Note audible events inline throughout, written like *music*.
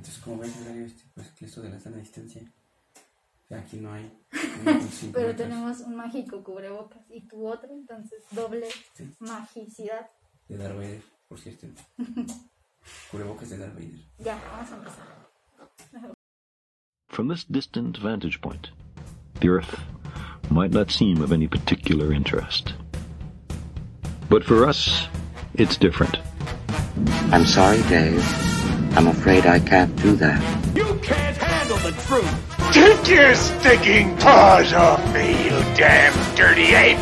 Entonces, ¿cómo ves, Hilario, este, pues, que esto de la sana distancia? O sea, aquí no hay. *laughs* Pero tenemos un mágico cubrebocas y tu otro, entonces doble Sí. magicidad. De Darth Vader, por cierto. *laughs* Cubrebocas de Darth Vader. Ya, vamos a empezar. From this distant vantage point, the Earth might not seem of any particular interest. But for us, it's different. I'm sorry, Dave. I'm afraid I can't do that. You can't handle the truth. Take your stinking paws off me, you damn dirty ape!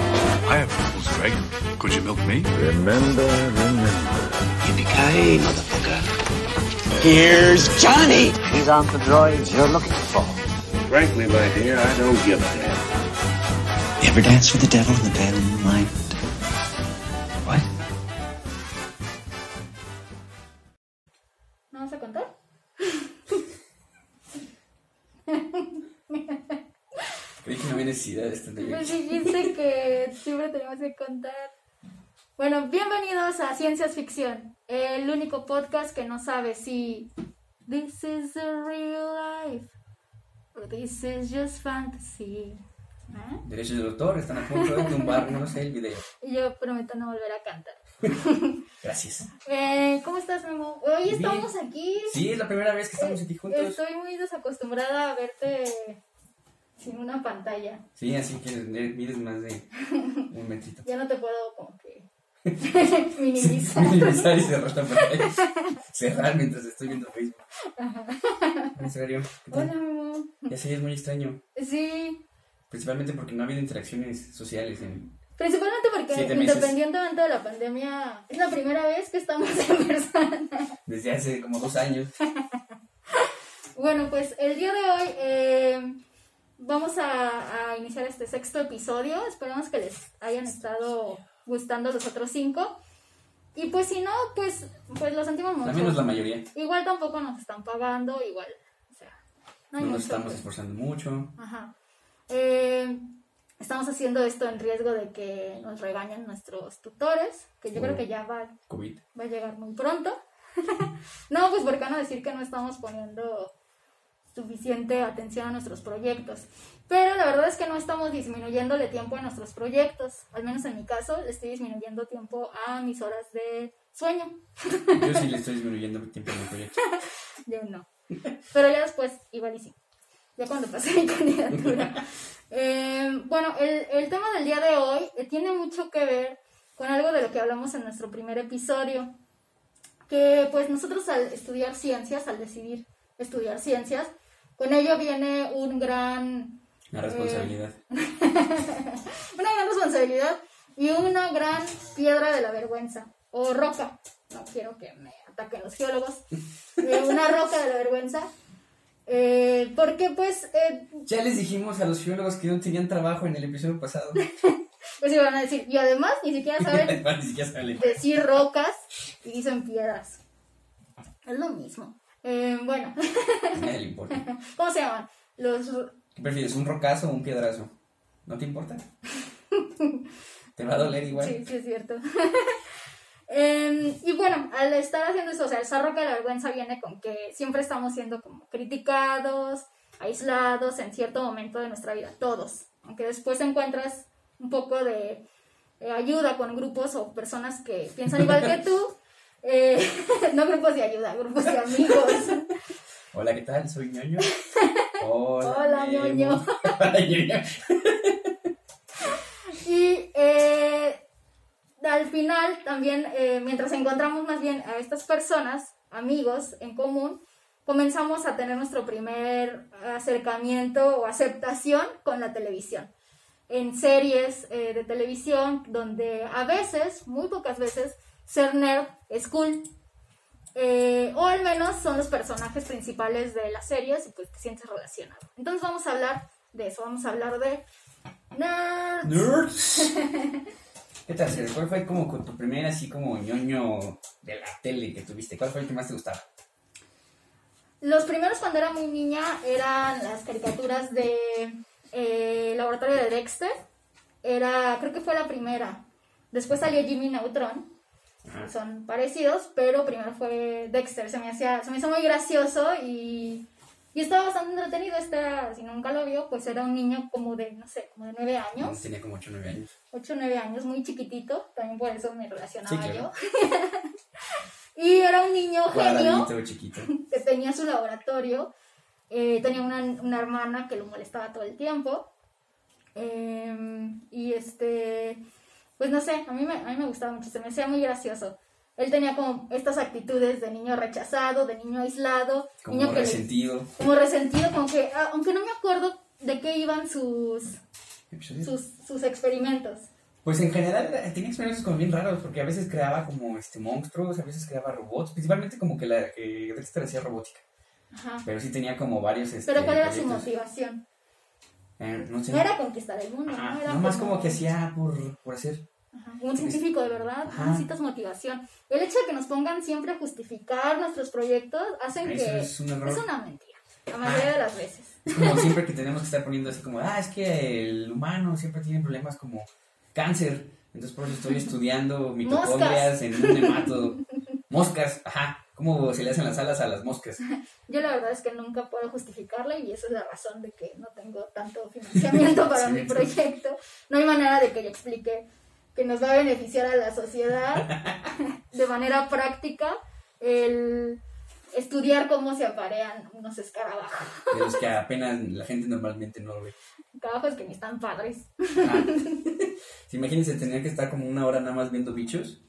I have rules, Greg. Could you milk me? Remember, remember. Yippee-ki-yay, motherfucker. Here's Johnny! He's on the droids you're looking for. Frankly, my dear, I don't give a damn. You ever dance with the devil in the pale moonlight? Creí que no había necesidad de esta Pues dijiste que siempre tenemos que contar. Bueno, bienvenidos a Ciencias Ficción, el único podcast que no sabe si this is the real life or this is just fantasy. ¿Ah? Derechos del autor están a punto de tumbar, no sé, el video. Y yo prometo no volver a cantar. *laughs* Gracias. Eh, ¿Cómo estás, Memo? Hoy Bien. estamos aquí. Sí, es la primera vez que estamos aquí juntos. Estoy muy desacostumbrada a verte sin una pantalla. Sí, así que mides más de un metrito. Ya no te puedo como que *laughs* minimizar. Minimizar y cerrar la pantalla. Cerrar mientras estoy viendo Facebook. En serio. Hola, Memo. Ya sí, es muy extraño. Sí, Principalmente porque no ha habido interacciones sociales en... principalmente porque independientemente de la pandemia, es la primera vez que estamos en persona. desde hace como dos años. Bueno, pues el día de hoy eh, vamos a, a iniciar este sexto episodio. Esperamos que les hayan estado gustando los otros cinco. Y pues si no, pues, pues lo sentimos mucho. Al menos la mayoría. Igual tampoco nos están pagando, igual. O sea, no No nos mucho estamos que- esforzando mucho. Ajá. Eh, estamos haciendo esto en riesgo de que nos regañen nuestros tutores, que yo Oh. creo que ya va, COVID. va a llegar muy pronto. *laughs* no, pues porque van a decir que no estamos poniendo suficiente atención a nuestros proyectos. Pero la verdad es que no estamos disminuyéndole tiempo a nuestros proyectos. Al menos en mi caso, le estoy disminuyendo tiempo a mis horas de sueño. Yo sí le estoy disminuyendo tiempo en mi proyecto. *laughs* Yo no. Pero ya después, igual y sí. Ya cuando pase mi candidatura. *laughs* Eh, bueno, el, el tema del día de hoy eh, tiene mucho que ver con algo de lo que hablamos en nuestro primer episodio. Que pues nosotros al estudiar ciencias, al decidir estudiar ciencias, con ello viene un gran, La responsabilidad. *laughs* una gran responsabilidad y una gran piedra de la vergüenza. O roca. No quiero que me ataquen los geólogos. Eh, una roca de la vergüenza. Eh, porque pues, eh, Ya les dijimos a los geólogos que no tenían trabajo en el episodio pasado. *laughs* pues iban a decir, y además ni siquiera saben *laughs* Ni siquiera decir rocas y dicen piedras. Es lo mismo. Eh, bueno, *laughs* le importa. *laughs* ¿cómo se llaman? Los ¿Qué prefieres, un rocazo o un piedrazo? ¿No te importa? *laughs* ¿Te va a doler igual? Sí, sí, es cierto. Em, y bueno, al estar haciendo eso, o sea, esa roca de la vergüenza viene con que siempre estamos siendo como criticados, aislados en cierto momento de nuestra vida, todos. Aunque después encuentras un poco de eh, ayuda con grupos o personas que piensan igual que tú. Eh, *laughs* no grupos de ayuda, grupos de amigos. Hola, ¿qué tal? Soy ñoño. Hola, ñoño. *laughs* Hola, ñoño. *laughs* Y eh, al final también, eh, mientras encontramos más bien a estas personas, amigos en común, comenzamos a tener nuestro primer acercamiento o aceptación con la televisión. En series eh, de televisión donde a veces, muy pocas veces, ser nerd es cool. Eh, o al menos son los personajes principales de las series y pues te sientes relacionado. Entonces vamos a hablar de eso, vamos a hablar de nerds. Nerds. *laughs* ¿Qué tal, Cere? ¿Cuál fue como con tu primer así como ñoño de la tele que tuviste? ¿Cuál fue el que más te gustaba? Los primeros cuando era muy niña eran las caricaturas de eh, Laboratorio de Dexter. Era, creo que fue la primera. Después salió Jimmy Neutron. Son parecidos, pero primero fue Dexter, se me, hacía, se me hizo muy gracioso y, y estaba bastante entretenido. Este, si nunca lo vio, pues era un niño como de, no sé, como de 9 años, Tenía como 8 o 9 años. 8 o 9 años, muy chiquitito, también por eso me relacionaba Sí, claro. yo. *laughs* y era un niño genio chiquito. *laughs* que tenía su laboratorio, eh, tenía una, una hermana que lo molestaba todo el tiempo. eh, y este, pues no sé, a mí, me, a mí me gustaba mucho, se me hacía muy gracioso. Él tenía como estas actitudes de niño rechazado, de niño aislado, Como niño que le- resentido. como resentido, como que, ah, aunque no me acuerdo de qué iban sus, sus, sus experimentos. Pues en general eh, tenía experimentos como bien raros, porque a veces creaba como este monstruos, a veces creaba robots, principalmente como que la que Dexter hacía robótica. Ajá. Pero sí tenía como varios. Este, Pero ¿cuál era su motivación? Eh, no sé. No era conquistar el mundo, Ajá, ¿no? Era nomás como que hacía por, por hacer. Ajá, Un científico de verdad, Ajá. necesitas motivación. El hecho de que nos pongan siempre a justificar nuestros proyectos hacen Eso que es un error. es una mentira, la mayoría de las veces. Es como siempre que tenemos que estar poniendo así como, ah, es que el humano siempre tiene problemas como cáncer. Entonces por eso estoy *laughs* estudiando mitocondrias en un nemato. *laughs* Moscas, ajá. ¿Cómo se le hacen las alas a las moscas? *laughs* Yo la verdad es que nunca puedo justificarla y esa es la razón de que no tengo tanto financiamiento para *laughs* Sí, mi proyecto. No hay manera de que yo explique que nos va a beneficiar a la sociedad *laughs* de manera práctica el estudiar cómo se aparean unos escarabajos. De los que apenas la gente normalmente no lo ve. Escarabajos que ni están padres. Ah. Sí, Imagínense tener que estar como una hora nada más viendo bichos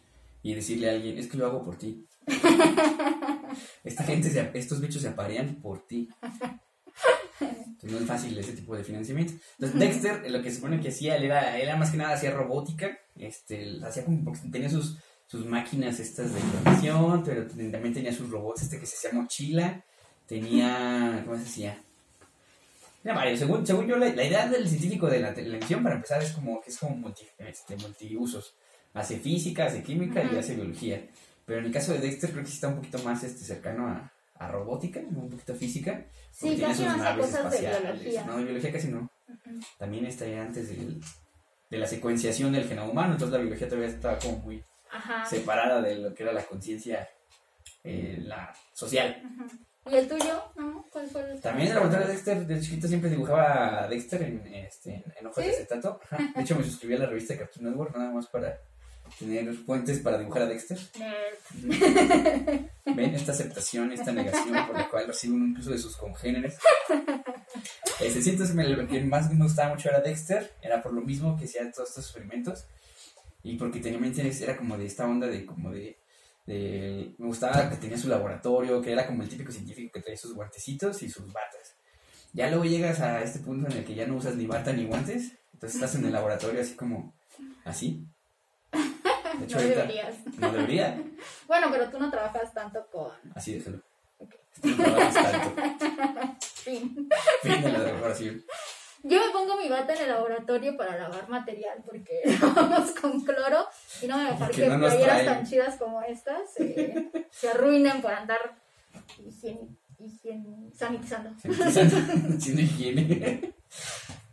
y decirle a alguien, es que lo hago por ti. *laughs* Esta gente, se- estos bichos se aparean por ti. Entonces no es fácil ese tipo de financiamiento. Entonces Dexter, lo que se supone que hacía, él era, él era más que nada hacía robótica, este, hacía como porque tenía sus, sus máquinas estas de información, pero también tenía sus robots, este que se hacía mochila, tenía, ¿cómo se decía? Mira, Mario, según, según yo, la, la idea del científico de la televisión, para empezar, es como que es como multi, este, multiusos. Hace física, hace química y hace biología. Pero en el caso de Dexter, creo que sí está un poquito más este, cercano a, a robótica, un poquito física. Sí, porque tiene casi a naves cosas de espaciales. biología. No, de biología casi no. También está antes del- de la secuenciación del genoma humano, entonces la biología todavía estaba como muy Ajá. separada de lo que era la conciencia eh, la social. ¿Y el tuyo? ¿No? ¿Cuál fue el También laboratorio de Dexter, de chiquito siempre dibujaba a Dexter en, este, en hojas de ¿Sí? acetato. Ajá. De hecho, me suscribí a la revista Cartoon Network nada más para tener fuentes para dibujar a Dexter. Nerd. Ven esta aceptación, esta negación por la cual recibe uno incluso de sus congéneres. Este, sí, entonces me- que más me gustaba mucho era Dexter, era por lo mismo que hacía todos estos experimentos y porque tenía mente era como de esta onda de como de, de- me gustaba que tenía su laboratorio, que era como el típico científico que traía sus guantecitos y sus batas. Ya luego llegas a este punto en el que ya no usas ni bata ni guantes, entonces estás en el laboratorio así como así. De hecho, No ahorita deberías. no debería. *laughs* Bueno, pero tú no trabajas tanto con... Así. Ok. No trabajas tanto. *laughs* Fin. Fin de la. Yo me pongo mi bata en el laboratorio para lavar material porque *laughs* vamos con cloro y no me dejar que no playeras traen. tan chidas como estas eh, se arruinen por andar higien- higien- sanitizando. Haciendo higiene.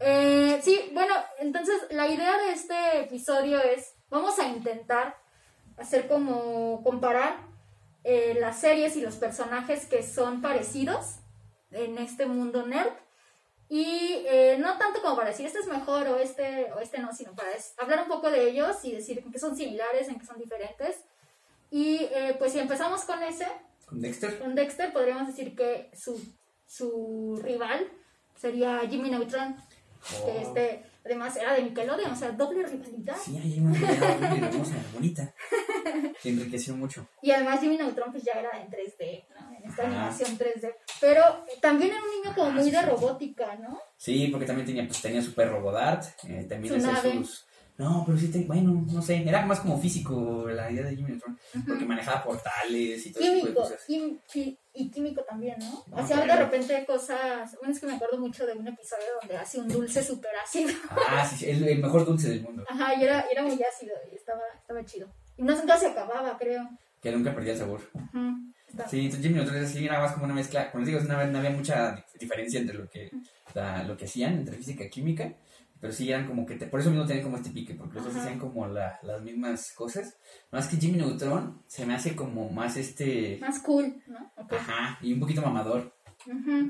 Eh, sí, bueno, entonces la idea de este episodio es, vamos a intentar hacer como comparar eh, las series y los personajes que son parecidos en este mundo nerd. Y eh, no tanto como para decir este es mejor o este, o este no, sino para hablar un poco de ellos y decir en qué son similares, en qué son diferentes. Y eh, pues si empezamos con ese, Con Dexter. con Dexter podríamos decir que su, su rival sería Jimmy Neutron, que Oh. este, además era de Nickelodeon, o sea, doble rivalidad. Sí, hay una realidad muy hermosa, bonita. *laughs* Se enriqueció mucho. Y además Jimmy Neutron pues ya era en 3D, ¿no? en esta Ajá. animación 3D. Pero también era un niño como Ah, muy sí, de robótica, ¿no? Sí, porque también tenía, pues, tenía su perro Godard. eh, también Su hacía sus. No, pero sí, te- bueno, no sé. Era más como físico la idea de Jimmy Neutron. Porque manejaba portales y todo ese tipo de Químico, cosas. quim- qui- y químico también, ¿no? No, Hacía de repente cosas, bueno, es que me acuerdo mucho de un episodio donde hace un dulce súper ácido. Ah, sí, sí, es el mejor dulce del mundo. Ajá, y era, era muy ácido y estaba, estaba chido. Y no, nunca se acababa, creo. Que nunca perdía el sabor. Sí, entonces Jimmy Neutron sí era más como una mezcla. Como les digo, no había, no había mucha dif- diferencia entre lo que, la- lo que hacían, entre física y química. Pero sí eran como que, te- por eso mismo tenían como este pique, porque los dos hacían como la- las mismas cosas. Más que Jimmy Neutron se me hace como más este... Más cool, ¿no? Ajá, y un poquito mamador,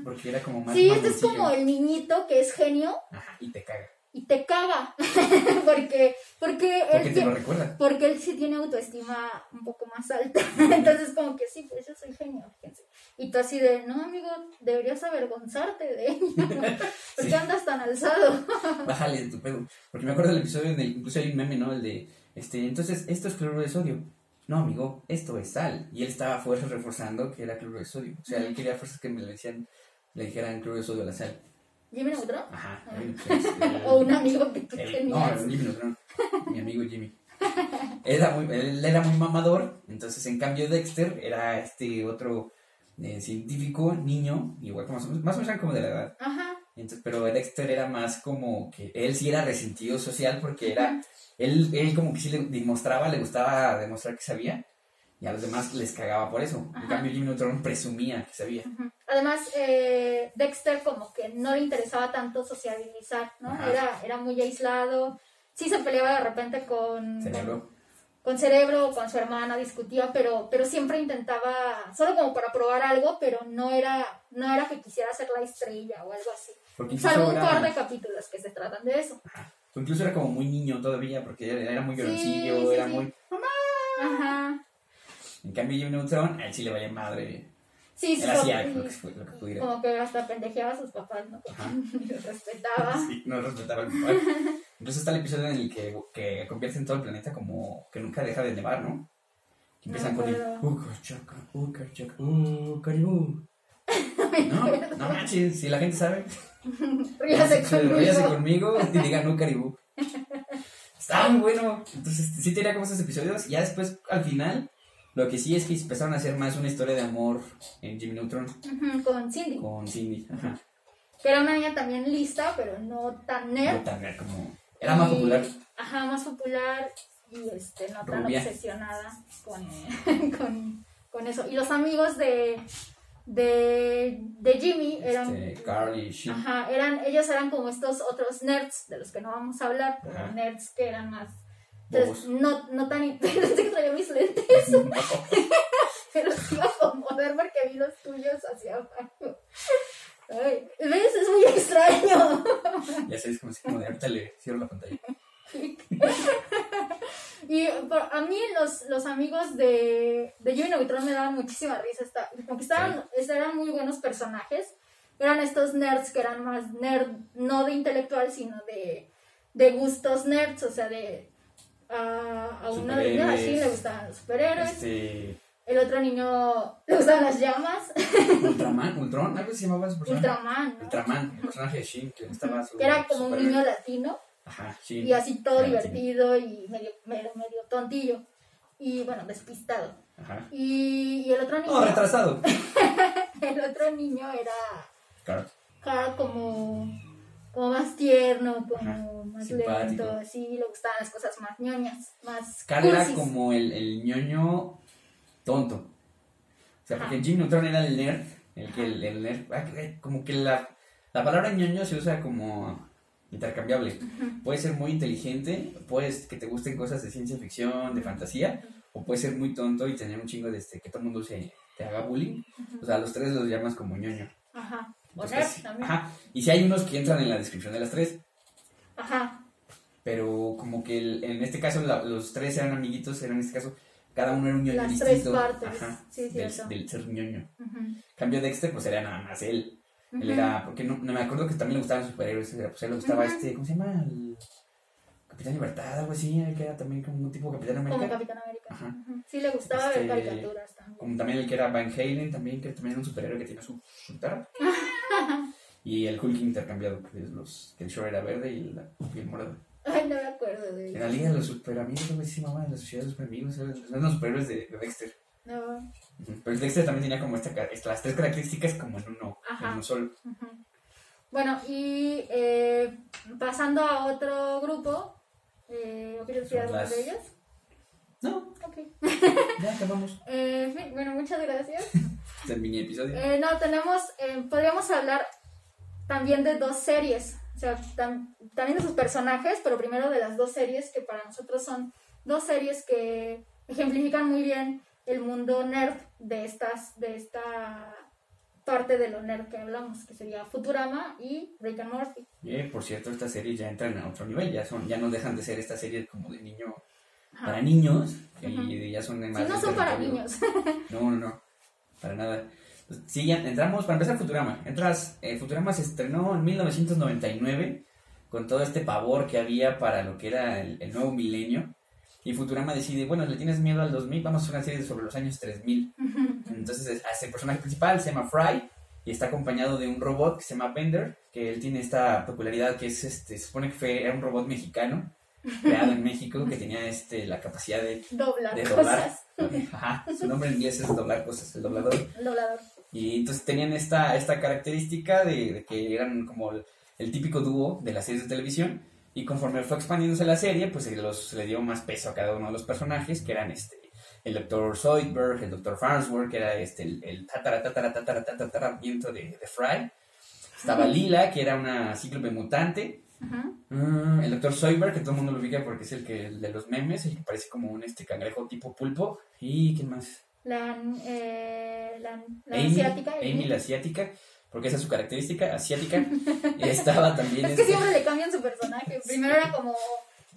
porque era como más... Sí, este es como el niñito que es genio Ajá, y te caga. Y te caga. *laughs* porque, porque, él Porque te tie- lo recuerda. porque él sí tiene autoestima un poco más alta. *laughs* Entonces, como que sí, pues yo soy genio, fíjense. Y tú así de, no, amigo, deberías avergonzarte de ello. *laughs* ¿Por qué Sí. andas tan alzado? Bájale de tu pedo. Porque me acuerdo del episodio en el incluso hay un meme, ¿no? El de, este, entonces, esto es cloruro de sodio. No, amigo, esto es sal. Y él estaba fuerza reforzando que era cloruro de sodio. O sea, él quería fuerzas que me le decían, le dijeran cloruro de sodio a la sal. Jimmy Neutron. Ajá. Ah. pues, *laughs* O un amigo que tú él- tenías. no, Jimmy Neutron. Mi amigo Jimmy. Era muy, él era muy mamador. Entonces, en cambio, Dexter era este otro eh, científico, niño, igual como más o menos, como de la edad. Ajá. Entonces, pero Dexter era más como que él sí era resentido social porque era, él, él como que sí le demostraba, le gustaba demostrar que sabía y a los demás les cagaba por eso. En cambio, Jimmy Neutron presumía que sabía. Además, eh, Dexter como que no le interesaba tanto sociabilizar, ¿no? Ajá. Era, era muy aislado. Sí se peleaba de repente con Cerebro. con Cerebro o con su hermana, discutía, pero, pero siempre intentaba, solo como para probar algo, pero no era, no era que quisiera ser la estrella o algo así. Salvo un par de capítulos que se tratan de eso. incluso era como muy niño todavía porque era, era muy Sí, lloroncillo, sí, era sí. muy... Ajá. En cambio, Jimmy Neutron, a él sí le valía madre. Sí, sí. Él hacía como- lo que, fue- lo que pudiera. Como que hasta pendejeaba a sus papás, ¿no? Ajá. *laughs* Y los respetaba. Sí, no respetaba al papá. Incluso está el episodio en el que, que convierten todo el planeta como que nunca deja de nevar, ¿no? Que empiezan No con el. Uca chaca, uca chaca. No, no manches, si la gente sabe, *laughs* Ríase se- ríase conmigo. conmigo y digan caribú. *laughs* Está muy bueno. Entonces, sí tenía como esos episodios. Ya después, al final, lo que sí es que empezaron a hacer más una historia de amor en Jimmy Neutron Ujú, Con Cindy. con Cindy. Ajá. Que era una niña también lista, pero no tan No nerd. tan era como. Era más popular. Ajá, más popular y este, no tan Rubia. obsesionada con, *laughs* con, con eso. Y los amigos de, de, de Jimmy eran, Este, Carl y Shin. ajá, eran, ellos eran como estos otros nerds de los que no vamos a hablar, pero nerds que eran más... Entonces, no, no tan... Pensé *laughs* que traía mis lentes, No. *laughs* pero los iba a acomodar porque vi los tuyos hacia abajo. Ay, ¿Ves? Es muy extraño. Ya sabes, como, así como de ahorita le cierro la pantalla. *laughs* Y por- a mí los, los amigos de, de Jimmy Neutron me daban muchísima risa. Está, como que estaban, eran muy buenos personajes. Eran estos nerds que eran más nerd, no de intelectual, sino de, de gustos nerds. O sea, de... A, a una niña así le gustaban los superhéroes. Este. El otro niño le gustaban las llamas. *laughs* Ultraman, Ultron, algo se llamaba su personaje. Ultraman, ¿no? Ultraman, el personaje de Shin, que estaba su. Que era como un niño latino. Ajá, Shin. y así todo Era latino. divertido y medio, medio, medio tontillo. Y bueno, despistado. Ajá. Y, y el otro niño. No, retrasado. *laughs* el otro niño era Claro. Carl como, como más tierno, como Ajá, más simpático. lento, así, le gustaban las cosas más ñoñas, más Carl era cursis. como el, el ñoño tonto. O sea, porque. Jim Neutron era el nerd. El que el, el nerd. Como que la, la palabra ñoño se usa como intercambiable. Puede ser muy inteligente, puedes que te gusten cosas de ciencia ficción, de fantasía, o puede ser muy tonto y tener un chingo de este, que todo el mundo se, te haga bullying. O sea, los tres los llamas como ñoño. Ajá. Entonces, también. Ajá. Y si hay unos que entran en la descripción de las tres, Ajá. pero como que el- en este caso la- los tres eran amiguitos, era en este caso cada uno era un ñoño Las distinto. tres partes, Ajá, sí, del, del ser ñoño. Ujú. Cambio Dexter, pues era nada más él. Era, porque no, no me acuerdo que también le gustaban superhéroes, pues a él le gustaba este, ¿cómo se llama? El Capitán Libertad, algo así, que era también como un tipo Capitán Como América. Capitán América. Ajá. Sí, le gustaba Este, ver caricaturas también. Como también el que era Van Halen, también, que también era un superhéroe que tiene su, su guitarra. *laughs* y el Hulk intercambiado, que, es los, que el short era verde y la piel morada. Ay, no me acuerdo de En la Liga de los Super Amigos, algo así se llamaba, la Sociedad de Super Amigos, eran los superhéroes de, de Dexter. No. Pero el Dexter también tenía como esta, ca- las tres características como en uno, Ajá. en uno solo. Bueno, y eh, pasando a otro grupo, eh, ¿o quieres decir las- de ellos? No, Ok. *laughs* ya acabamos. Eh, en fin, bueno, muchas gracias. Este *laughs* es el mini episodio. Eh, no, tenemos, eh, podríamos hablar también de dos series O sea, tam- también de sus personajes, pero primero de las dos series que para nosotros son dos series que ejemplifican muy bien el mundo nerd de estas, de esta parte de lo nerd que hablamos, que sería Futurama y Rick and Morty. Por cierto, estas series ya entran a otro nivel, ya son, ya no dejan de ser estas series como de niño para niños, y ya son de Sí, más no son para niños. No, no, no, para nada. Sí, ya entramos, para empezar Futurama. Entras, eh, Futurama se estrenó en 1999 con todo este pavor que había para lo que era el, el nuevo milenio. Y Futurama decide, bueno, le tienes miedo al 2000, vamos a hacer una serie sobre los años 3000. Entonces, es- hace el personaje principal, se llama Fry, y está acompañado de un robot que se llama Bender, que él tiene esta peculiaridad que es, este, se supone que fue, era un robot mexicano, creado en México, que tenía este, la capacidad de, Doblar de doblar. cosas. Ajá, su nombre en inglés es doblar cosas, el doblador. El doblador. Y entonces tenían esta, esta característica de, de que eran como el, el típico dúo de las series de televisión. Y conforme fue expandiéndose la serie, pues se, los, se le dio más peso a cada uno de los personajes, que eran este, el Dr. Zoidberg, el Dr. Farnsworth, que era este, el, el tatara, tatara, tatara, tatara, viento de, de Fry. Estaba Lila, que era una cíclope mutante. Mm, el Dr. Zoidberg, que todo el mundo lo ubica porque es el, que, el de los memes, el que parece como un este, cangrejo tipo pulpo. ¿Y quién más? La, eh, la, la Amy, asiática. Amy la asiática, porque esa es su característica, asiática. y *laughs* estaba también. Es que siempre le cambian su personaje. Primero era como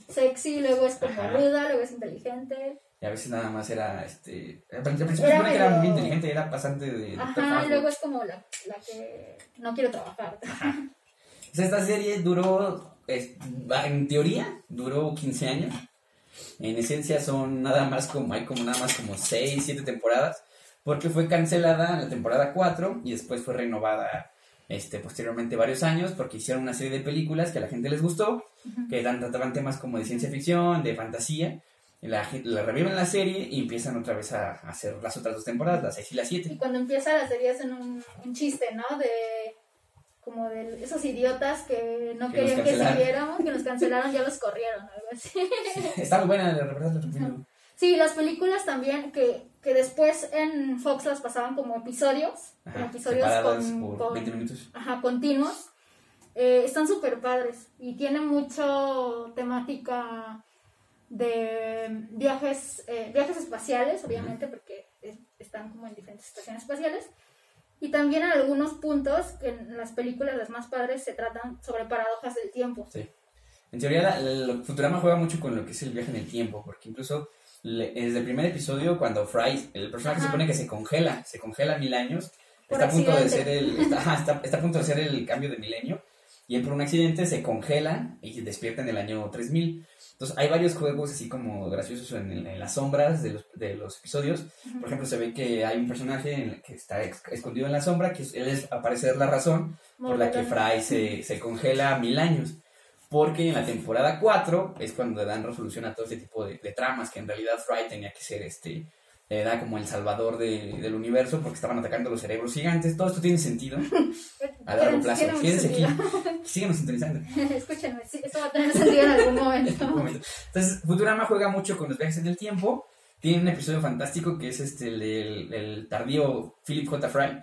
sexy, luego es como Ajá. ruda, luego es inteligente. y a veces nada más era. este Al principio Era que era medio- muy inteligente, era pasante de. Ajá, y Farnsworth. luego es como la, la que no quiere trabajar. Esta serie duró, es- en teoría, duró 15 años. En esencia son nada más como, hay como nada más como 6, 7 temporadas. Porque fue cancelada en la temporada 4 y después fue renovada este, posteriormente varios años porque hicieron una serie de películas que a la gente les gustó, que dan, trataban temas como de ciencia ficción, de fantasía. La, la reviven la serie y empiezan otra vez a, a hacer las otras dos temporadas, las 6 y las 7. Y cuando empieza la serie hacen un, un chiste, ¿no? De como de esos idiotas que no Que querían que siguiéramos, que nos cancelaron, ya los corrieron, algo así. Está muy buena, la verdad la. Sí, las películas también, que, que después en Fox las pasaban como episodios, como episodios con, con- 20 minutos. ajá, continuos. Eh, están súper padres y tienen mucho temática de viajes, eh, viajes espaciales, obviamente, porque es- están como en diferentes estaciones espaciales. Y también en algunos puntos, que en las películas las más padres se tratan sobre paradojas del tiempo. Sí. En teoría, la, la- Futurama juega mucho con lo que es el viaje en el tiempo, porque incluso le- desde el primer episodio, cuando Fry, el personaje se supone que se congela, se congela mil años, está a punto de ser el, está, *laughs* está- está a punto de ser el cambio de milenio, y él por un accidente se congela y despierta en el año 3000. Entonces, hay varios juegos así como graciosos en, las sombras de los, de los episodios. Por ejemplo, se ve que hay un personaje en el que está escondido en la sombra, que él es, al parecer, la razón por la que. Fry se, se congela mil años. Porque en la temporada 4 es cuando dan resolución a todo este tipo de, de tramas, que en realidad Fry tenía que ser este, era como el salvador de- del universo porque estaban atacando los cerebros gigantes. Todo esto tiene sentido *laughs* a largo plazo. Quédense aquí, síguenos sintonizando. *laughs* Escúchenme, sí, eso va a tener sentido *laughs* en algún momento. Entonces, Futurama juega mucho con los viajes en el tiempo. Tiene un episodio fantástico que es este el tardío Philip J. Fry,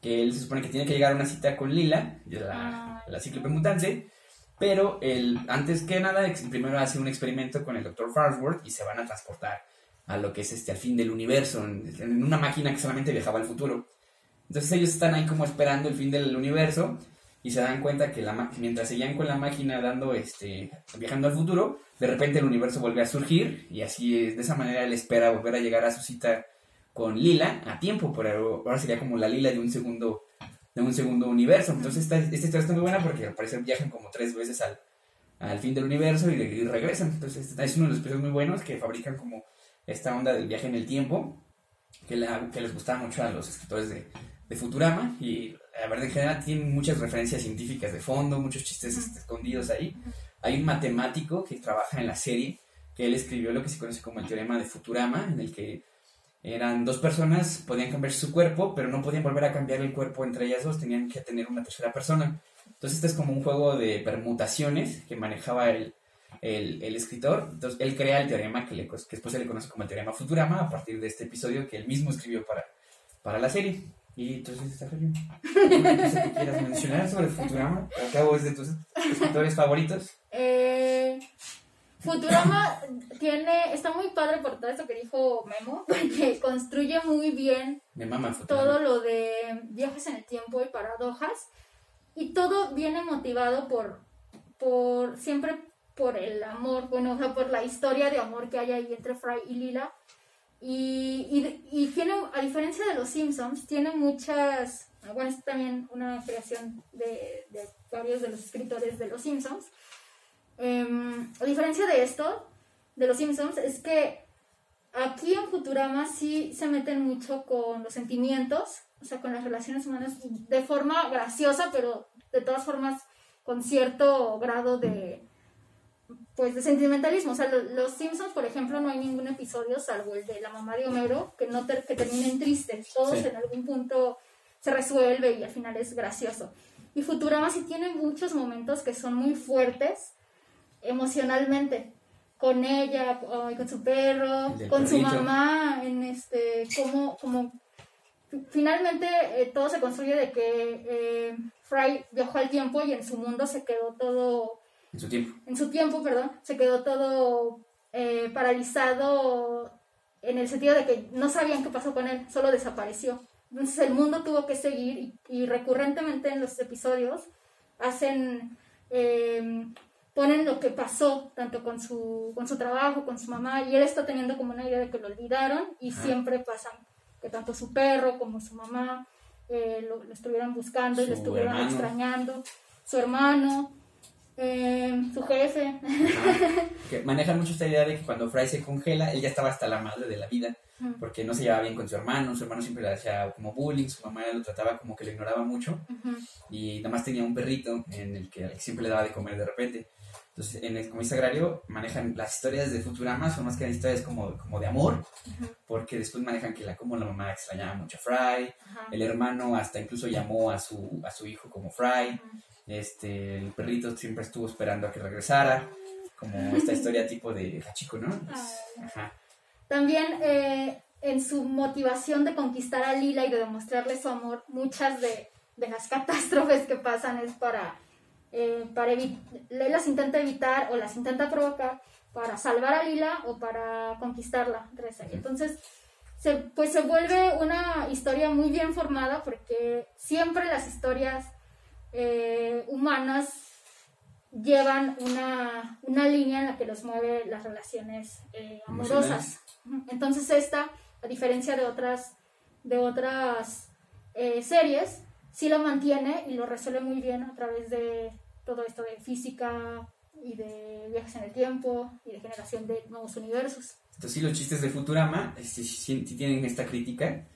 que él se supone que tiene que llegar a una cita con Lila, la, Ah. la cíclope mutante, pero él, antes que nada, primero hace un experimento con el Dr. Farnsworth y se van a transportar a lo que es este al fin del universo, en, una máquina que solamente viajaba al futuro. Entonces ellos están ahí como esperando el fin del universo y se dan cuenta que la mientras seguían con la máquina dando este viajando al futuro, de repente el universo vuelve a surgir y así es, de esa manera él espera volver a llegar a su cita con Lila a tiempo, pero ahora sería como la Lila de un segundo de un segundo universo. Entonces esta, esta historia está muy buena porque al parecer viajan como tres veces al, al fin del universo y, regresan. Entonces es uno de los episodios muy buenos que fabrican como esta onda del viaje en el tiempo que, la- que les gustaba mucho a los escritores de, de Futurama y la verdad en general tienen muchas referencias científicas de fondo, muchos chistes este, escondidos ahí. Hay un matemático que trabaja en la serie que él escribió lo que se conoce como el teorema de Futurama, en el que eran dos personas, podían cambiar su cuerpo, pero no podían volver a cambiar el cuerpo entre ellas dos, tenían que tener una tercera persona. Entonces este es como un juego de permutaciones que manejaba el, el, el escritor. Entonces él crea el teorema que, le, que después se le conoce como el teorema Futurama a partir de este episodio que él mismo escribió para, para la serie. Y entonces está bien. ¿Alguna cosa que quieras mencionar sobre Futurama? Acabo de tus... escritores favoritos. Eh, Futurama tiene, está muy padre por todo esto que dijo Memo, porque construye muy bien Me mama todo lo de viajes en el tiempo y paradojas y todo viene motivado por, por siempre por el amor, bueno, o sea, por la historia de amor que hay ahí entre Fry y Lila. Y, y, tiene, a diferencia de los Simpsons, tiene muchas, bueno, es también una creación de, de varios de los escritores de los Simpsons. Em, a diferencia de esto, de los Simpsons, es que aquí en Futurama sí se meten mucho con los sentimientos, o sea, con las relaciones humanas, de forma graciosa, pero de todas formas con cierto grado de, pues, de sentimentalismo. O sea, lo- los Simpsons, por ejemplo, no hay ningún episodio, salvo el de la mamá de Homero, que no ter- que terminen tristes. Todos Sí. en algún punto se resuelve y al final es gracioso. Y Futurama sí tiene muchos momentos que son muy fuertes emocionalmente. Con ella, con su perro, con su perrito. mamá, en este, como, como finalmente eh, todo se construye de que eh, Fry viajó al tiempo y en su mundo se quedó todo, En su tiempo. en su tiempo, perdón, se quedó todo eh, paralizado en el sentido de que no sabían qué pasó con él, solo desapareció. Entonces el mundo tuvo que seguir y, y recurrentemente en los episodios hacen, eh, ponen lo que pasó, tanto con su, con su trabajo, con su mamá, y él está teniendo como una idea de que lo olvidaron y Ajá. siempre pasan que tanto su perro como su mamá eh, lo, lo estuvieron buscando y lo Su estuvieron hermano. extrañando, su hermano, eh, su jefe. Ajá. que manejan mucho esta idea de que cuando Fry se congela, él ya estaba hasta la madre de la vida, porque no se llevaba bien con su hermano, su hermano siempre le hacía como bullying, su mamá lo trataba como que lo ignoraba mucho, Ujú. y nada más tenía un perrito en el que, siempre le daba de comer de repente. Entonces, en el Comienzo Agrario manejan las historias de Futurama, son más que historias como, como de amor, porque después manejan que la, como la mamá extrañaba mucho a Fry, el hermano hasta incluso llamó a su, a su hijo como Fry, este, el perrito siempre estuvo esperando a que regresara, como esta historia tipo de Hachiko, ¿no? Ay. Ajá. También eh, en su motivación de conquistar a Lila y de demostrarle su amor, muchas de, de las *laughs* catástrofes que pasan es para, eh, para las intenta evitar o las intenta provocar para salvar a Lila o para conquistarla. Entonces, se, pues se vuelve una historia muy bien formada porque siempre las historias eh, humanas llevan una, una línea en la que los mueve las relaciones eh, amorosas. Entonces esta, a diferencia de otras, de otras eh, series, sí lo mantiene y lo resuelve muy bien a través de todo esto de física y de viajes en el tiempo y de generación de nuevos universos. Entonces, sí, los chistes de Futurama este, sí, sí- sí tienen esta crítica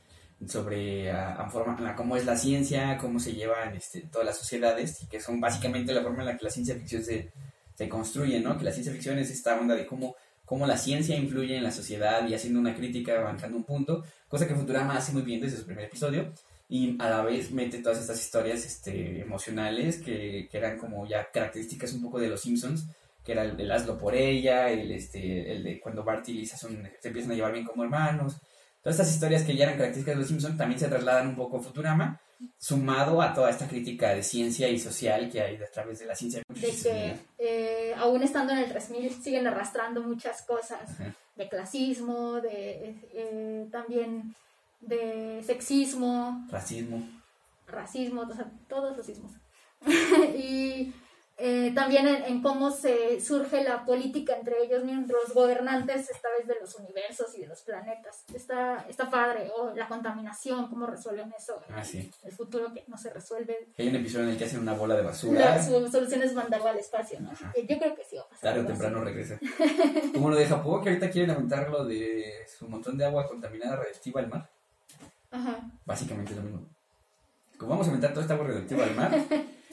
sobre a, a forma, a cómo es la ciencia, cómo se llevan este, todas las sociedades, que son básicamente la forma en la que la ciencia ficción se, se construye, ¿no? Que la ciencia ficción es esta onda de cómo, cómo la ciencia influye en la sociedad y haciendo una crítica, avanzando un punto, cosa que Futurama hace muy bien desde su primer episodio, y a la vez mete todas estas historias este, emocionales que, que eran como ya características un poco de los Simpsons, que era el, el hazlo por ella, el, este, el de cuando Bart y Lisa son, se empiezan a llevar bien como hermanos. Todas estas historias que ya eran características de los Simpsons también se trasladan un poco a Futurama, sumado a toda esta crítica de ciencia y social que hay a través de la ciencia. de que eh, aún estando en el 3000 siguen arrastrando muchas cosas Ajá. de clasismo, de eh, también de sexismo, Racismo. racismo, o sea, todos los ismos. *laughs* y eh, también en, en cómo se surge la política entre ellos mismos, los gobernantes, esta vez de los universos y de los planetas. Está, está padre, o la contaminación, cómo resuelven eso. Ah, sí. El futuro que no se resuelve. Hay un episodio en el que hacen una bola de basura. La, su solución es mandarlo al espacio, ¿no? Ajá. Eh, Yo creo que sí va a pasar. Tarde o temprano regresa. *laughs* Como lo de Japón, que ahorita quieren aumentar lo de su montón de agua contaminada radiactiva al mar. Ajá. Básicamente es lo mismo. Como vamos a aumentar toda esta agua radioactiva al mar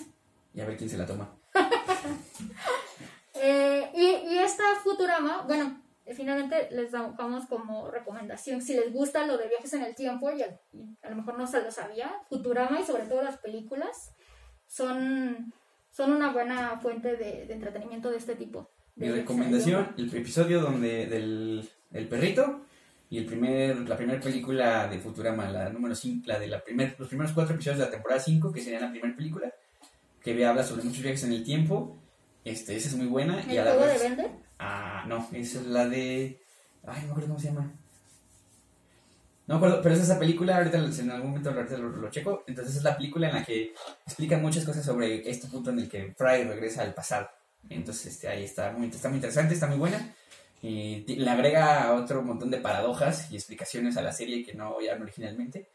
*laughs* y a ver quién se la toma. Eh, y, y esta Futurama, bueno, finalmente les damos como recomendación, si les gusta lo de viajes en el tiempo, y a, y a lo mejor no se lo sabía, Futurama y sobre todo las películas son, son una buena fuente de, de entretenimiento de este tipo. de Mi recomendación, el episodio donde del el perrito y el primer, la primera película de Futurama, la número 5, la de la primer, los primeros cuatro episodios de la temporada 5, que sería la primera película, que habla sobre muchos viajes en el tiempo. Este, esa es muy buena. y ¿El a la juego de vez- Bender? Ah, no, esa es la de. Ay, no me acuerdo cómo se llama. No me acuerdo, pero es esa película, ahorita en algún momento ahorita lo, lo checo. Entonces es la película en la que explican muchas cosas sobre este punto en el que Fry regresa al pasado. Entonces este, ahí está muy, está muy interesante, está muy buena. Y le agrega otro montón de paradojas y explicaciones a la serie que no habían originalmente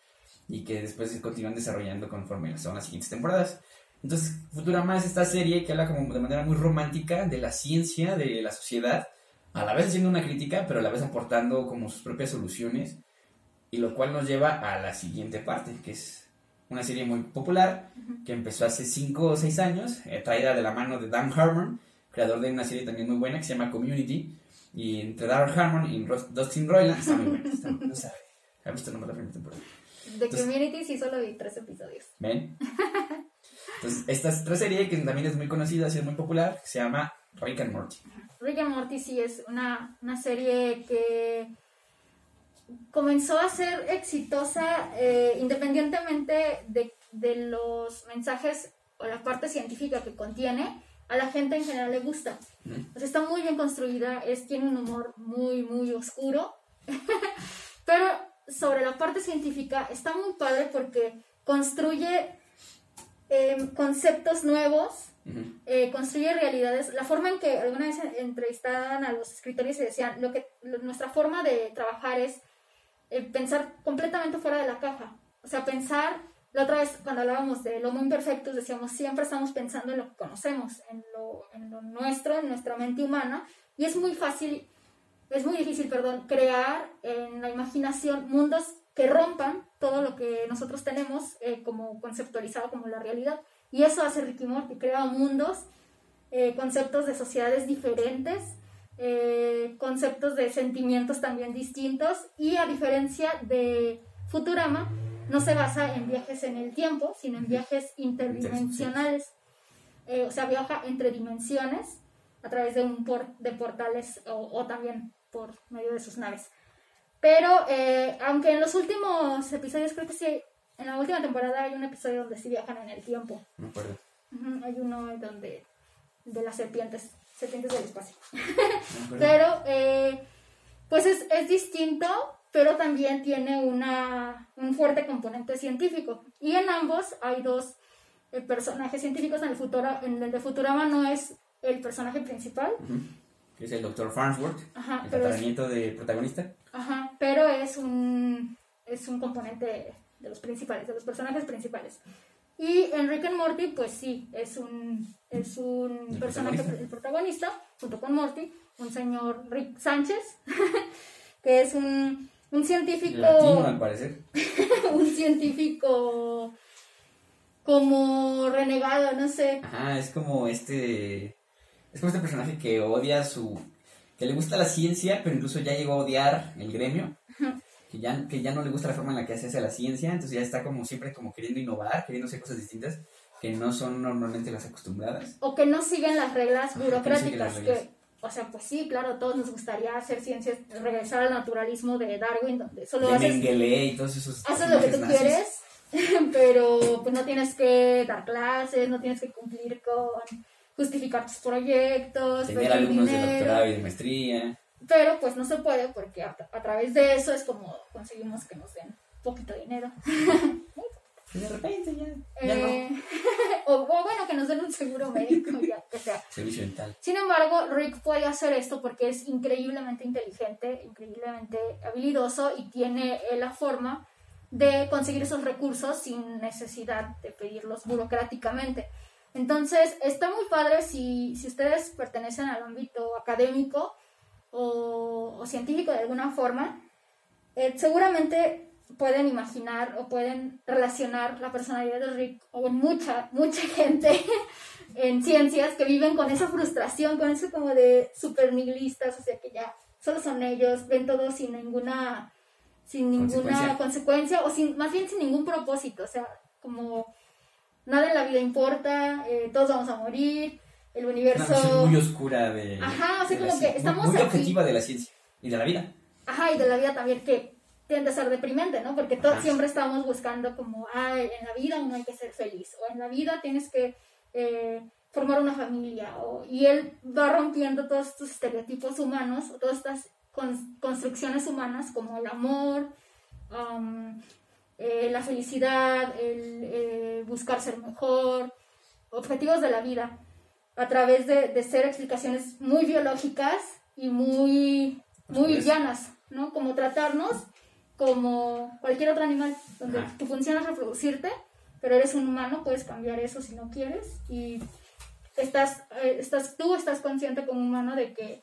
y que después se continúan desarrollando conforme son las siguientes temporadas. Entonces, Futurama es esta serie que habla como de manera muy romántica de la ciencia, de la sociedad, a la vez haciendo una crítica, pero a la vez aportando como sus propias soluciones, y lo cual nos lleva a la siguiente parte, que es una serie muy popular, que empezó hace 5 o 6 años, eh, traída de la mano de Dan Harmon, creador de una serie también muy buena que se llama Community, y entre Dan Harmon y Ros- Dustin Roiland, está muy buena, está muy- no sabe, ha visto nomás la primera temporada. De Entonces- Community sí solo vi tres episodios. ¿Ven? *laughs* Entonces, esta es otra serie que también es muy conocida, ha sido muy popular, que se llama Rick and Morty. Rick and Morty sí es una, una serie que comenzó a ser exitosa eh, independientemente de, de los mensajes o la parte científica que contiene. A la gente en general le gusta. Ujú. O sea, está muy bien construida, es, tiene un humor muy, muy oscuro. *laughs* Pero sobre la parte científica está muy padre porque construye em, conceptos nuevos eh, construye realidades. La forma en que alguna vez entrevistaban a los escritores y decían, lo que lo- nuestra forma de trabajar es eh, pensar completamente fuera de la caja. O sea, pensar, la otra vez cuando hablábamos del Homo imperfectus, decíamos, siempre estamos pensando en lo que conocemos, en lo, en lo nuestro, en nuestra mente humana, y es muy fácil, es muy difícil, perdón, crear en la imaginación mundos que rompan todo lo que nosotros tenemos eh, como conceptualizado como la realidad. Y eso hace Ricky Morty, crea mundos, eh, conceptos de sociedades diferentes, eh, conceptos de sentimientos también distintos y a diferencia de Futurama, no se basa en viajes en el tiempo, sino en viajes interdimensionales. Eh, o sea, viaja entre dimensiones a través de un por- de portales o, o también por medio de sus naves. Pero eh, aunque en los últimos episodios, creo que sí, en la última temporada hay un episodio donde sí viajan en el tiempo. Me acuerdo. Ujú, Hay uno donde de las serpientes, serpientes del espacio. *laughs* me. Pero eh, pues es, es distinto, pero también tiene una, un fuerte componente científico. Y en ambos hay dos eh, personajes científicos. En el, Futura, en el de Futurama no es el personaje principal, es el doctor Farnsworth, Ajá, el es- tratamiento de protagonista. Ajá, pero es un, es un componente de los principales, de los personajes principales. Y en Rick and Morty, pues sí, es un, es un El personaje, protagonista. el protagonista, junto con Morty, un señor Rick Sánchez, *laughs* que es un, un científico, Latino, al parecer. *laughs* un científico como renegado, no sé. Ajá, es como este. Es como este personaje que odia su. Que le gusta la ciencia, pero incluso ya llegó a odiar el gremio. Que ya, que ya no le gusta la forma en la que se hace la ciencia, entonces ya está como siempre como queriendo innovar, queriendo hacer cosas distintas que no son normalmente las acostumbradas. o que no siguen las reglas Ajá, que no siguen burocráticas las reglas. que, o sea, pues sí, claro, a todos nos gustaría hacer ciencias, regresar al naturalismo de Darwin, donde solo de haces, Mengele y todos esos. haces lo que tú nazis. quieres, *laughs* pero pues no tienes que dar clases, no tienes que cumplir con justificar tus proyectos, Tener alumnos de dinero, doctorado y de maestría. pero pues no se puede porque a, a través de eso es como conseguimos que nos den poquito dinero. *laughs* Y de repente ya. Ya Eh, no. *laughs* o, o bueno, que nos den un seguro médico, ya, que sea. Servicio dental. Sin embargo, Rick puede hacer esto porque es increíblemente inteligente, increíblemente habilidoso y tiene eh, la forma de conseguir esos recursos sin necesidad de pedirlos burocráticamente. Entonces, está muy padre si, si ustedes pertenecen al ámbito académico o, o científico de alguna forma, eh, seguramente pueden imaginar o pueden relacionar la personalidad de Rick con mucha, mucha *laughs* gente en ciencias que viven con esa frustración, con eso como de super nihilistas, o sea que ya solo son ellos, ven todo sin ninguna, sin ninguna Consecuencia. consecuencia, o sin, más bien sin ningún propósito, o sea, como nada en la vida importa, eh, todos vamos a morir, el Una universo... visión muy oscura de. Ajá, o sea, como que estamos Muy, aquí. objetiva de la ciencia y de la vida. Ajá, y de la vida también que tiende a ser deprimente, ¿no? Porque to- Ajá. siempre estamos buscando como, ay, en la vida uno hay que ser feliz, o en la vida tienes que eh, formar una familia. o- y él va rompiendo todos estos estereotipos humanos, todas estas con- construcciones humanas como el amor, am, eh, la felicidad, el eh, buscar ser mejor, objetivos de la vida, a través de, de ser explicaciones muy biológicas y muy, muy Pues- llanas, ¿no? Como tratarnos como cualquier otro animal, donde tu función es reproducirte, pero eres un humano, puedes cambiar eso si no quieres y estás, eh, estás tú estás consciente como humano de que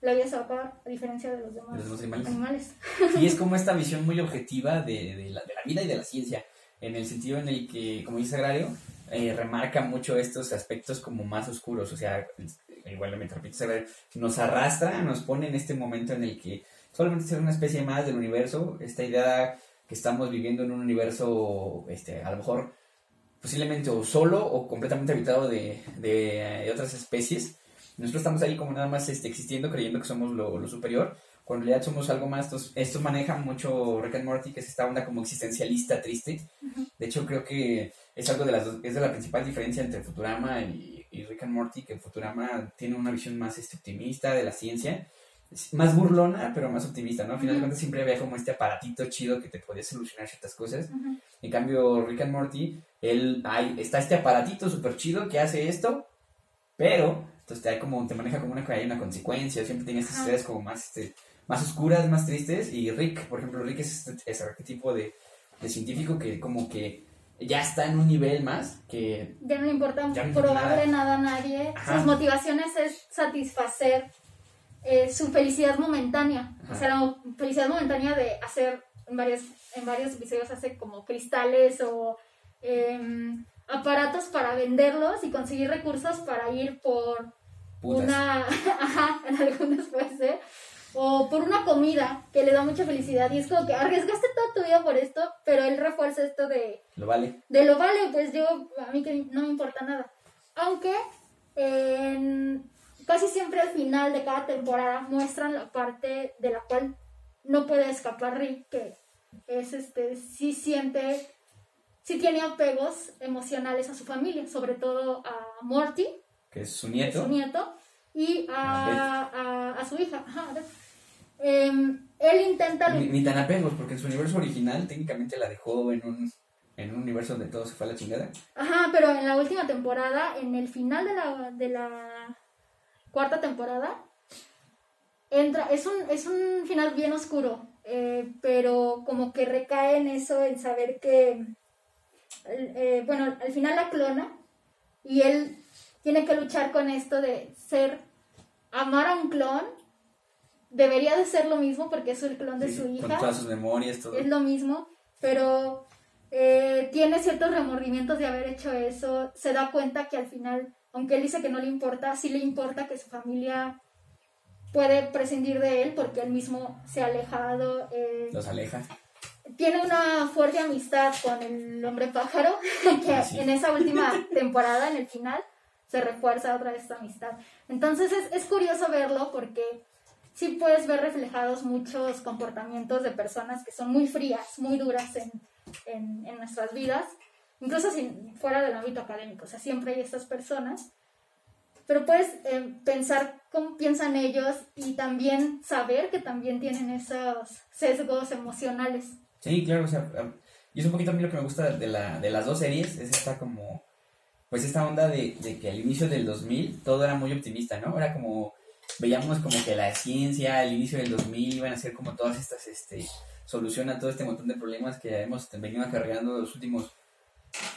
la vida se va a acabar, a diferencia de los demás los animales. animales. Y es como *laughs* esta visión muy objetiva de, de la, de la vida y de la ciencia, en el sentido en el que, como dice Agrario, eh, remarca mucho estos aspectos como más oscuros, o sea, igualmente, repito, Sagrario, nos arrastra, nos pone en este momento en el que solamente ser una especie más del universo, esta idea que estamos viviendo en un universo, este, a lo mejor posiblemente o solo o completamente habitado de, de, otras especies. Nosotros estamos ahí como nada más este, existiendo, creyendo que somos lo, lo superior, cuando en realidad somos algo más. Estos, estos manejan mucho Rick and Morty, que es esta onda como existencialista triste. De hecho, creo que es algo de las es de la principal diferencia entre Futurama y, y Rick and Morty, que Futurama tiene una visión más este, optimista de la ciencia, más burlona, pero más optimista, ¿no? Al final de cuentas siempre había como este aparatito chido que te podía solucionar ciertas cosas. En cambio, Rick and Morty, él, hay, está este aparatito súper chido que hace esto, pero entonces te, hay como, te maneja como una, hay una consecuencia, siempre tiene estas historias como más, este, más oscuras, más tristes, y Rick, por ejemplo, Rick es este, ese arquetipo de, de científico que como que ya está en un nivel más, que Ya no le importa Ya no importa probable nada. nada a nadie. Ajá. Sus motivaciones es satisfacer eh, su felicidad momentánea. Ajá. O sea, la felicidad momentánea de hacer en varios, en varios episodios hace como cristales o em, aparatos para venderlos y conseguir recursos para ir por putas. una, *laughs* ajá, en algunos puede ser, o por una comida que le da mucha felicidad y es como que arriesgaste toda tu vida por esto, pero él refuerza esto de, Lo vale. de lo vale, pues yo, a mí que no me importa nada. Aunque en- casi siempre al final de cada temporada muestran la parte de la cual no puede escapar Rick, que es este, sí siente, sí tiene apegos emocionales a su familia, sobre todo a Morty, Que es su nieto. su nieto, y a, a, a su hija. Ajá. Em, él intenta... Ni, ni tan apegos, porque en su universo original técnicamente la dejó en un, en un universo donde todo se fue a la chingada. Ajá, pero en la última temporada, en el final de la, de la cuarta temporada, entra, es un, es un final bien oscuro, eh, pero como que recae en eso, en saber que, eh, bueno, al final la clona y él tiene que luchar con esto de ser, amar a un clon, debería de ser lo mismo porque es el clon de su Con hija todas sus memorias, todo. es lo mismo, pero eh, tiene ciertos remordimientos de haber hecho eso. Se da cuenta que al final, aunque él dice que no le importa, sí le importa que su familia puede prescindir de él porque él mismo se ha alejado. eh, Los aleja. Tiene una fuerte amistad con el hombre pájaro, *laughs* que Así. en esa última temporada, en el final, se refuerza otra vez esta amistad. Entonces es, es curioso verlo porque sí puedes ver reflejados muchos comportamientos de personas que son muy frías, muy duras en, en, en nuestras vidas, incluso sin, fuera del ámbito académico. O sea, siempre hay estas personas. Pero puedes eh, pensar cómo piensan ellos y también saber que también tienen esos sesgos emocionales. Sí, claro, o sea, y es un poquito a mí lo que me gusta de, la, de las dos series, es esta como, pues esta onda de, de que al inicio del 2000 todo era muy optimista, ¿no? Era como, veíamos como que la ciencia al inicio del 2000 iban a ser como todas estas, este, solución a todo este montón de problemas que hemos venido acarreando los últimos,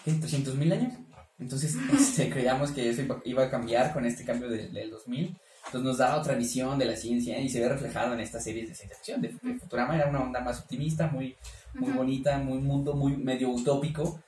¿qué? ¿300 mil años? Entonces, *laughs* este, creíamos que eso iba, a cambiar con este cambio del- del 2000. Entonces nos daba otra visión de la ciencia y se ve reflejado en estas series de ciencia ficción. De Futurama era una onda más optimista, muy, muy Ujú. bonita, muy mundo muy medio utópico.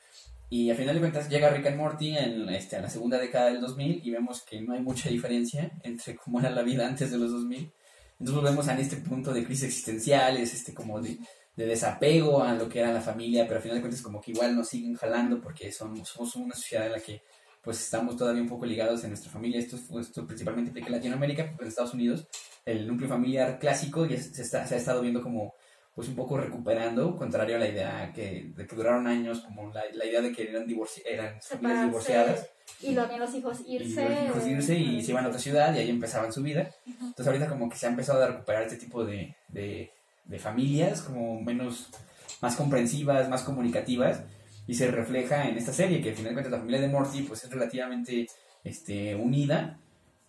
Y a final de cuentas llega Rick and Morty en este, a la segunda década del 2000 y vemos que no hay mucha diferencia entre cómo era la vida antes de los 2000. Entonces volvemos a este punto de crisis existenciales, este como de, de desapego a lo que era la familia, pero a final de cuentas como que igual nos siguen jalando porque somos, somos una sociedad en la que pues estamos todavía un poco ligados en nuestra familia. Esto, esto principalmente implica Latinoamérica, porque en Estados Unidos el núcleo familiar clásico ya se, está, se ha estado viendo como pues un poco recuperando, contrario a la idea que, de que duraron años, como la, la idea de que eran, divorci eran familias divorciadas. Y lo ven los hijos y irse. los hijos irse y se iban a otra ciudad y ahí empezaban su vida. Entonces ahorita como que se ha empezado a recuperar este tipo de, de, de familias como menos, más comprensivas, más comunicativas y se refleja en esta serie que al final de cuentas la familia de Morty pues es relativamente este, unida.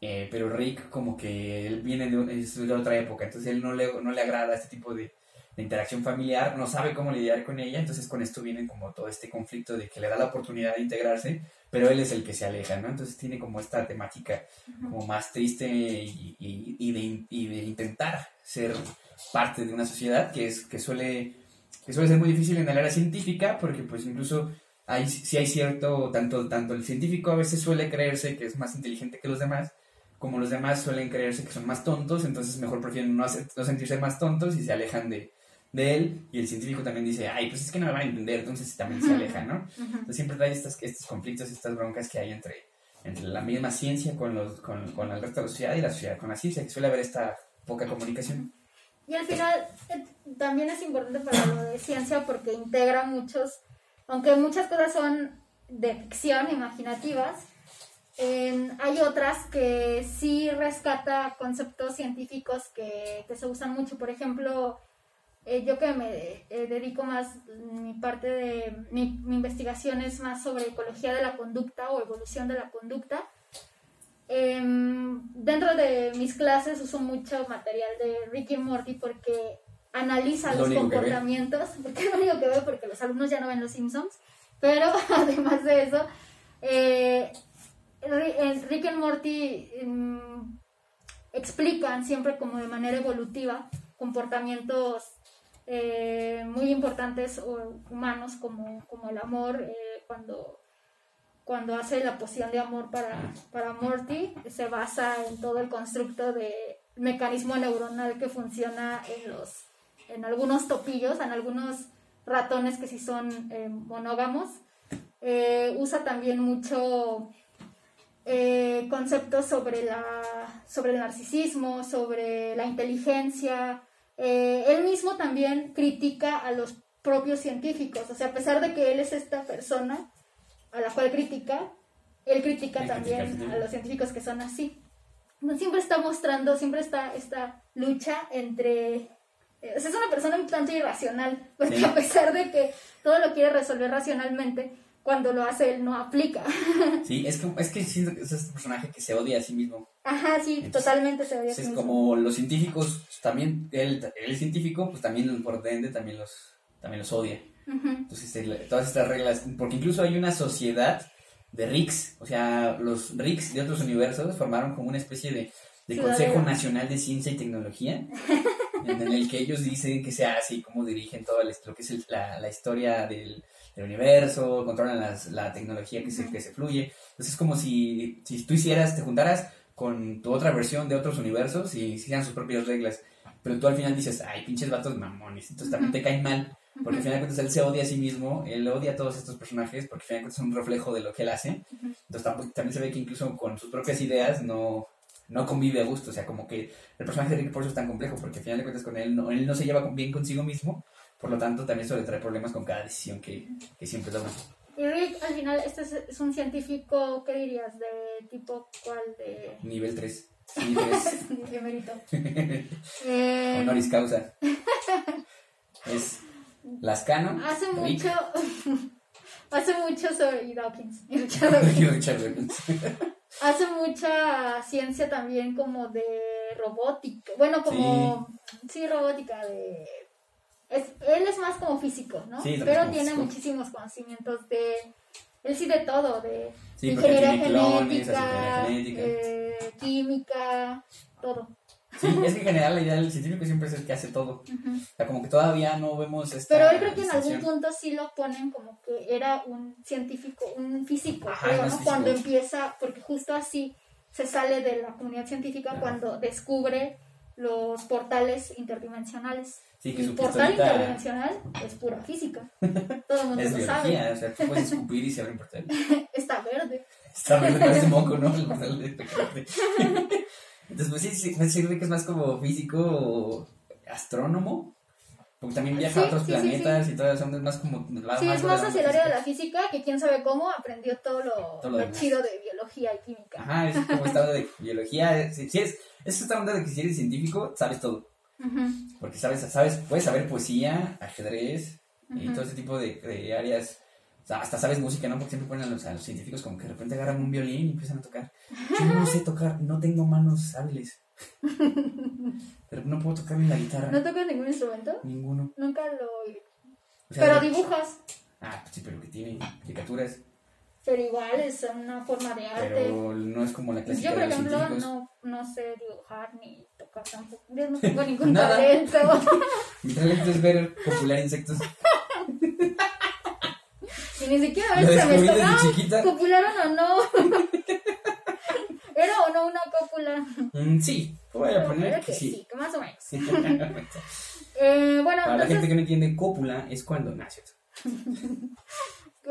eh, pero Rick como que él viene de, un- es de otra época, entonces él no le, no le agrada este tipo de, de interacción familiar, no sabe cómo lidiar con ella, entonces con esto viene como todo este conflicto de que le da la oportunidad de integrarse, pero él es el que se aleja, ¿no? Entonces tiene como esta temática como más triste y, y- y de, y de intentar ser parte de una sociedad que es que suele que suele ser muy difícil en el área científica porque pues incluso hay si hay cierto tanto tanto el científico a veces suele creerse que es más inteligente que los demás como los demás suelen creerse que son más tontos entonces mejor prefieren no, hacer- no sentirse más tontos y se alejan de, de él y el científico también dice ay pues es que no me van a entender entonces también se aleja no entonces siempre hay estas, estos conflictos estas broncas que hay entre entre la misma ciencia con, los, con, con el resto de la sociedad y la sociedad con la ciencia, que suele haber esta poca comunicación. Y al final eh, también es importante para lo de ciencia porque integra muchos, aunque muchas cosas son de ficción, imaginativas, eh, hay otras que sí rescata conceptos científicos que, que se usan mucho. Por ejemplo, eh, yo que me eh, dedico más, mi parte de mi, mi investigación es más sobre ecología de la conducta o evolución de la conducta. Em, dentro de mis clases uso mucho material de Ricky Morty porque analiza lo los comportamientos, *laughs* porque es lo único que veo porque los alumnos ya no ven los Simpsons, pero *laughs* además de eso, eh, Rick and Morty em, explican siempre como de manera evolutiva comportamientos eh, muy importantes humanos como, como el amor, eh, cuando, cuando hace la poción de amor para, para Morty, se basa en todo el constructo de mecanismo neuronal que funciona en los en algunos topillos, en algunos ratones que sí son eh, monógamos. Eh, usa también mucho conceptos sobre, la, sobre el narcisismo, sobre la inteligencia. Eh, él mismo también critica a los propios científicos, o sea, a pesar de que él es esta persona a la cual critica, él critica también a los científicos que son así. No, siempre está mostrando, siempre está esta lucha entre... eh, o sea, es una persona un tanto irracional, porque Sí. a pesar de que todo lo quiere resolver racionalmente, cuando lo hace él no aplica. *laughs* Sí, es que, es que siento que es este personaje que se odia a sí mismo. Ajá, sí, Entonces, totalmente se odia. a sí Entonces, mismo. como los científicos, también, él, es científico, pues también por ende también los, también los odia. Entonces, el- todas estas reglas, porque incluso hay una sociedad de RICS, o sea, los RICS de otros universos formaron como una especie de. Consejo Nacional de Ciencia y Tecnología, en el que ellos dicen qué se hace y cómo dirigen todo el- lo que es el- la, la historia del, del universo, controlan las- la tecnología que se, que se fluye. Entonces es como si, si tú hicieras, te juntaras con tu otra versión de otros universos y hicieran sus propias reglas. Pero tú al final dices, ay, pinches vatos mamones, entonces también te caen mal. Porque al final de cuentas él se odia a sí mismo, él odia a todos estos personajes, porque al final de cuentas es un reflejo de lo que él hace. Entonces también se ve que incluso con sus propias ideas no, no convive a gusto. O sea, como que el personaje de Rick por eso es tan complejo, porque al final de cuentas con él no, él no se lleva bien consigo mismo, por lo tanto también suele traer problemas con cada decisión que, que siempre toma. Y Rick, al final, este es, un científico, ¿qué dirías? ¿De tipo cuál? De... Nivel 3. *laughs* Sí, 3. de primerito. Eh, Honoris causa. *laughs* Es Lascano. hace Rick, mucho... *laughs* hace mucho sobre... Y Dawkins. y Richard Dawkins. hace mucha ciencia también como de robótica. Bueno, como... Sí, robótica, de... es- él es más como físico, ¿no? Sí, Pero tiene físico. muchísimos conocimientos de... Él sí de todo, de Sí, ingeniería genética, eh, química, todo. Sí, es que en general la idea del científico siempre es el que hace todo. O sea, como que todavía no vemos esta Pero él creo que en algún punto sí lo ponen como que era un científico, un físico, Ajá, creo, no es ¿no? físico. Cuando empieza, porque justo así se sale de la comunidad científica Ajá. cuando descubre los portales interdimensionales. Sí, que su portal pistolita- interdimensional es pura física. Todo el mundo Es lo biología, sabe. o sea, tú puedes *laughs* escupir y se abre un portal. Está verde. Está verde, parece moco, ¿no? El portal de *laughs* Tecate. Entonces, pues sí, sí, pues sí, Rick es más como físico, astrónomo. Porque también viaja Sí, a otros sí, sí, planetas y todo eso, es más como... va Sí, es de más hacia el área de la física. que quién sabe cómo aprendió todo lo, Todo lo chido de biología y química. Ajá, es como esta onda de biología, es- sí, sí es, es esta onda de que si eres científico, sabes todo. Porque sabes, sabes, puedes saber poesía, ajedrez y Ujú. todo ese tipo de, de áreas. O sea, hasta sabes música, ¿no? Porque siempre ponen a los, a los científicos como que de repente agarran un violín y empiezan a tocar. Yo no sé tocar, no tengo manos hábiles. *laughs* Pero no puedo tocar ni la guitarra. ¿No tocas ningún instrumento? Ninguno. Nunca lo. O sea, Pero dibujas. Ah, pues sí, pero que tiene caricaturas. Pero igual es una forma de arte. Pero no es como la clásica yo, por de los ejemplo, no, no sé dibujar ni tocar tampoco. Yo no *laughs* tengo ningún talento. *laughs* Mi talento es ver copular insectos. *laughs* y ni siquiera a veces se me chiquita. ¿Copularon o no? ¿Era o no una cópula? Mm, sí, voy a poner que sí. sí, más o menos. Eh, bueno, Para la gente que no entiende, cópula es cuando nace.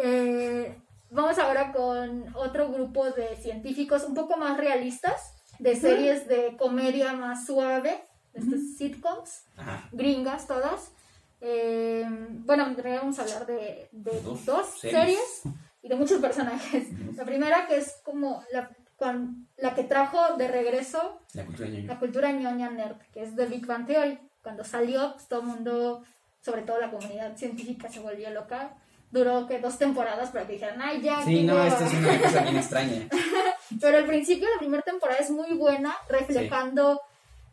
eh, vamos ahora con otro grupo de científicos un poco más realistas, de series de comedia más suave, de estas sitcoms, Ajá. gringas todas. Eh, bueno, en realidad vamos a hablar de, de Dos dos, series. series. y de muchos personajes. La primera que es como la, con, la que trajo de regreso La cultura la cultura ñoña nerd, que es The Big Bang Theory. Cuando salió, pues, todo el mundo, sobre todo la comunidad científica, se volvió loca. Duró que dos temporadas para que dijeran, ay, ya, Sí, no, hueva". esta es una cosa bien extraña. *laughs* Pero al principio, la primera temporada es muy buena, reflejando,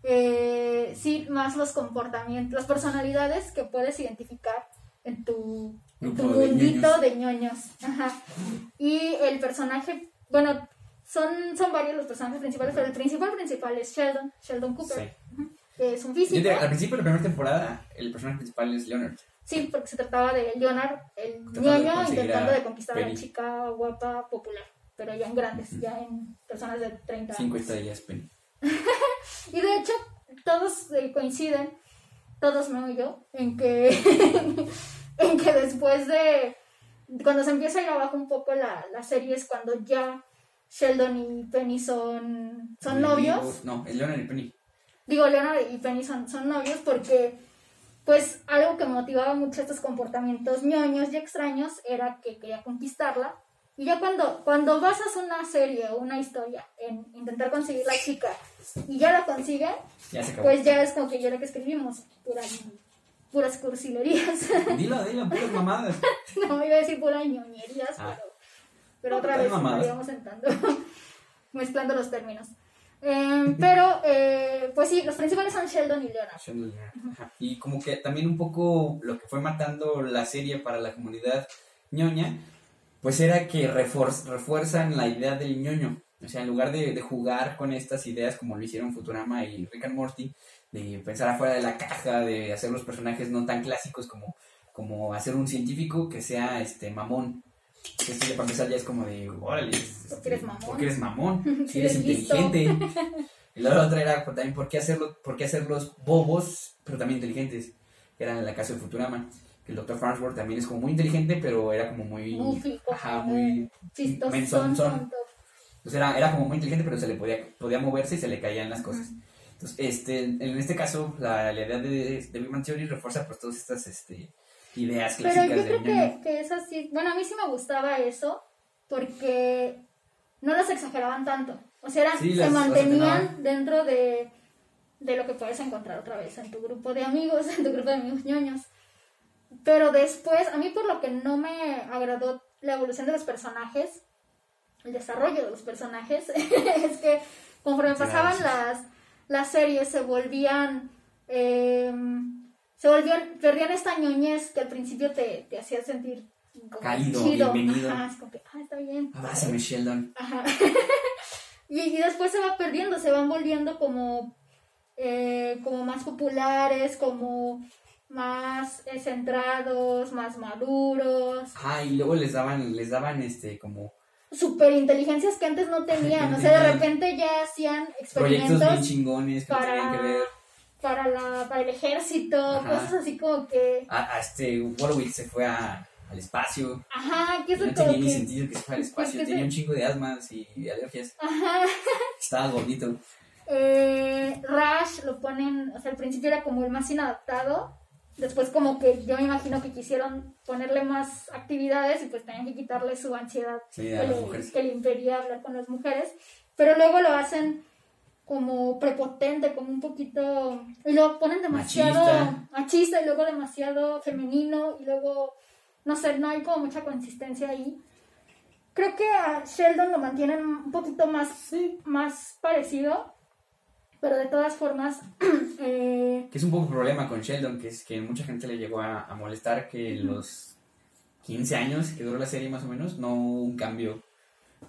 eh, sí, más los comportamientos, las personalidades que puedes identificar en tu, en mundito de ñoños. Ajá. Y el personaje, bueno, son, son varios los personajes principales, pero el principal principal es Sheldon, Sheldon Cooper, Sí. que es un Yo físico. te- al principio de la primera temporada, el personaje principal es Leonard. Sí, porque se trataba de Leonard, el Tratando de ñoño, conseguir intentando de conquistar a la Penny. chica guapa, popular, pero ya en grandes, ya en personas de 30 Cinco años. estrellas, Penny. *laughs* Y de hecho, todos eh, coinciden, todos no yo, en que, *laughs* en que después de, cuando se empieza a ir abajo un poco la, la serie es cuando ya Sheldon y Penny son, son novios. No, es Leonard y Penny. Digo, Leonard y Penny son, son novios porque, pues, algo que motivaba mucho estos comportamientos ñoños y extraños era que quería conquistarla. Y ya cuando, cuando basas una serie o una historia en intentar conseguir la chica y ya la consiguen, Ya pues ya es como que yo lo que escribimos, pura, puras cursilerías. *laughs* Dilo, dilo, puras mamadas. *laughs* no, iba a decir puras ñoñerías, Ah. pero, pero No, otra vez estaríamos entrando, *laughs* mezclando los términos. Eh, pero, eh, pues sí, los principales son Sheldon y Leonard. Sheldon Leonard. Ajá. Y como que también un poco lo que fue matando la serie para la comunidad ñoña, pues era que refuer- refuerzan la idea del ñoño. O sea, en lugar de, de jugar con estas ideas como lo hicieron Futurama y Rick and Morty, de pensar afuera de la caja, de hacer los personajes no tan clásicos como, como hacer un científico que sea este mamón. Esto ya para empezar ya es como de, órale, este, Porque eres mamón. porque eres mamón, *laughs* si eres inteligente. *laughs* Y la otra era también por qué, hacerlo, por qué hacerlos bobos, pero también inteligentes. Era la casa de Futurama. Que el Dr. Farnsworth también es como muy inteligente, pero era como muy. Como ajá, muy. Chistoso. Entonces era, era como muy inteligente, pero se le podía, podía moverse y se le caían las cosas. Entonces, este, en este caso, la, la idea de, de Big Bang Theory refuerza pues todas estas este, ideas Pero clásicas yo del creo que, que es así. Bueno, a mí sí me gustaba eso porque no los exageraban tanto. O sea, eran- Sí, se las- las mantenían dentro de, de lo que puedes encontrar otra vez en tu grupo de amigos, *laughs* en tu grupo de amigos ñoños. Pero después, a mí por lo que no me agradó la evolución de los personajes, el desarrollo de los personajes, *laughs* es que conforme pasaban las, las series se volvían... eh, se volvían, perdían esta ñoñez que al principio te, te hacía sentir Cálido, chido. bienvenido. Ajá, es como que, ah, está bien. Abrázame, Sheldon. Ajá. *laughs* y, y después se va perdiendo, se van volviendo como, eh, como más populares, como más eh, centrados, más maduros, Ajá, y luego les daban, les daban este, como super inteligencias que antes no tenían. O sea, de repente ya hacían proyectos bien experimentos chingones que no tenían que ver. Para, la, para el ejército, Ajá. cosas así como que... A, a este Warwick se fue a, al espacio. Ajá, que eso no tenía ni que... sentido que se fuera al *laughs* espacio. Tenía se- un chingo de asmas y alergias. Ajá. *laughs* Estaba gordito. Eh, Rush lo ponen, o sea, al principio era como el más inadaptado Después como que yo me imagino que quisieron ponerle más actividades y pues tenían que quitarle su ansiedad Sí, a las le, mujeres. que le impedía hablar con las mujeres. Pero luego lo hacen como prepotente, como un poquito... Y lo ponen demasiado Machista. machista y luego demasiado femenino y luego, no sé, no hay como mucha consistencia ahí. Creo que a Sheldon lo mantienen un poquito más, más parecido, pero de todas formas, *clears throat* eh, Que es un poco el problema con Sheldon, que es que mucha gente le llegó a, a molestar que los 15 años que duró la serie más o menos, no hubo un cambio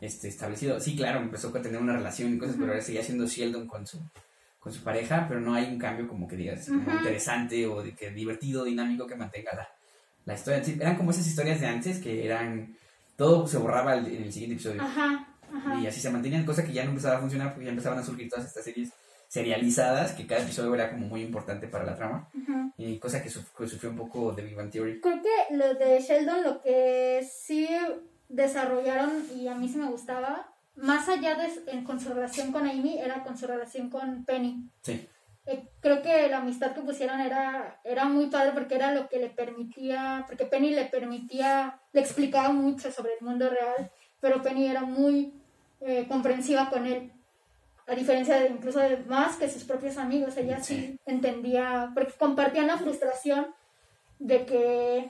este, establecido. Sí, claro, empezó a tener una relación y cosas, pero ahora seguía siendo Sheldon con su, con su pareja, pero no hay un cambio como que digas, como interesante o de que divertido, dinámico que mantenga la, la historia. Sí, eran como esas historias de antes que eran, todo se borraba el- en el siguiente episodio. ajá, ajá. Y así se mantenían, cosa que ya no empezaba a funcionar porque ya empezaban a surgir todas estas series serializadas, que cada episodio era como muy importante para la trama, y cosa que, suf- que sufrió un poco de Big Bang Theory. Creo que lo de Sheldon, lo que sí desarrollaron y a mí sí me gustaba, más allá de en- con su relación con Amy, era con su relación con Penny. Sí, Eh, creo que la amistad que pusieron era, era muy padre porque era lo que le permitía, porque Penny le permitía, le explicaba mucho sobre el mundo real, pero Penny era muy eh, comprensiva con él, a diferencia de incluso de más que sus propios amigos, ella sí, Sí. entendía, porque compartían la frustración de que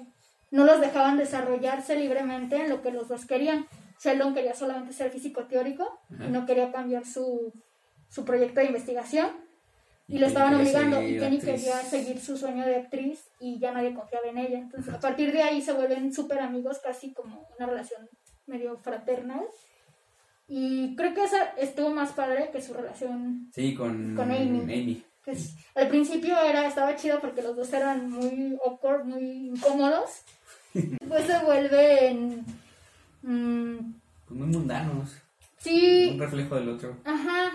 no los dejaban desarrollarse libremente en lo que los dos querían. Sheldon quería solamente ser físico teórico Ajá. y no quería cambiar su, su proyecto de investigación y, Y lo estaban obligando y actriz. quería seguir su sueño de actriz y ya nadie confiaba en ella. Entonces, a partir de ahí se vuelven súper amigos, casi como una relación medio fraternal. Y creo que esa estuvo más padre que su relación. sí, con, Con Amy. Amy. que es- al principio era estaba chido porque los dos eran muy awkward, muy incómodos. Después se vuelven. mm, Pues muy mundanos, sí, un reflejo del otro. ajá.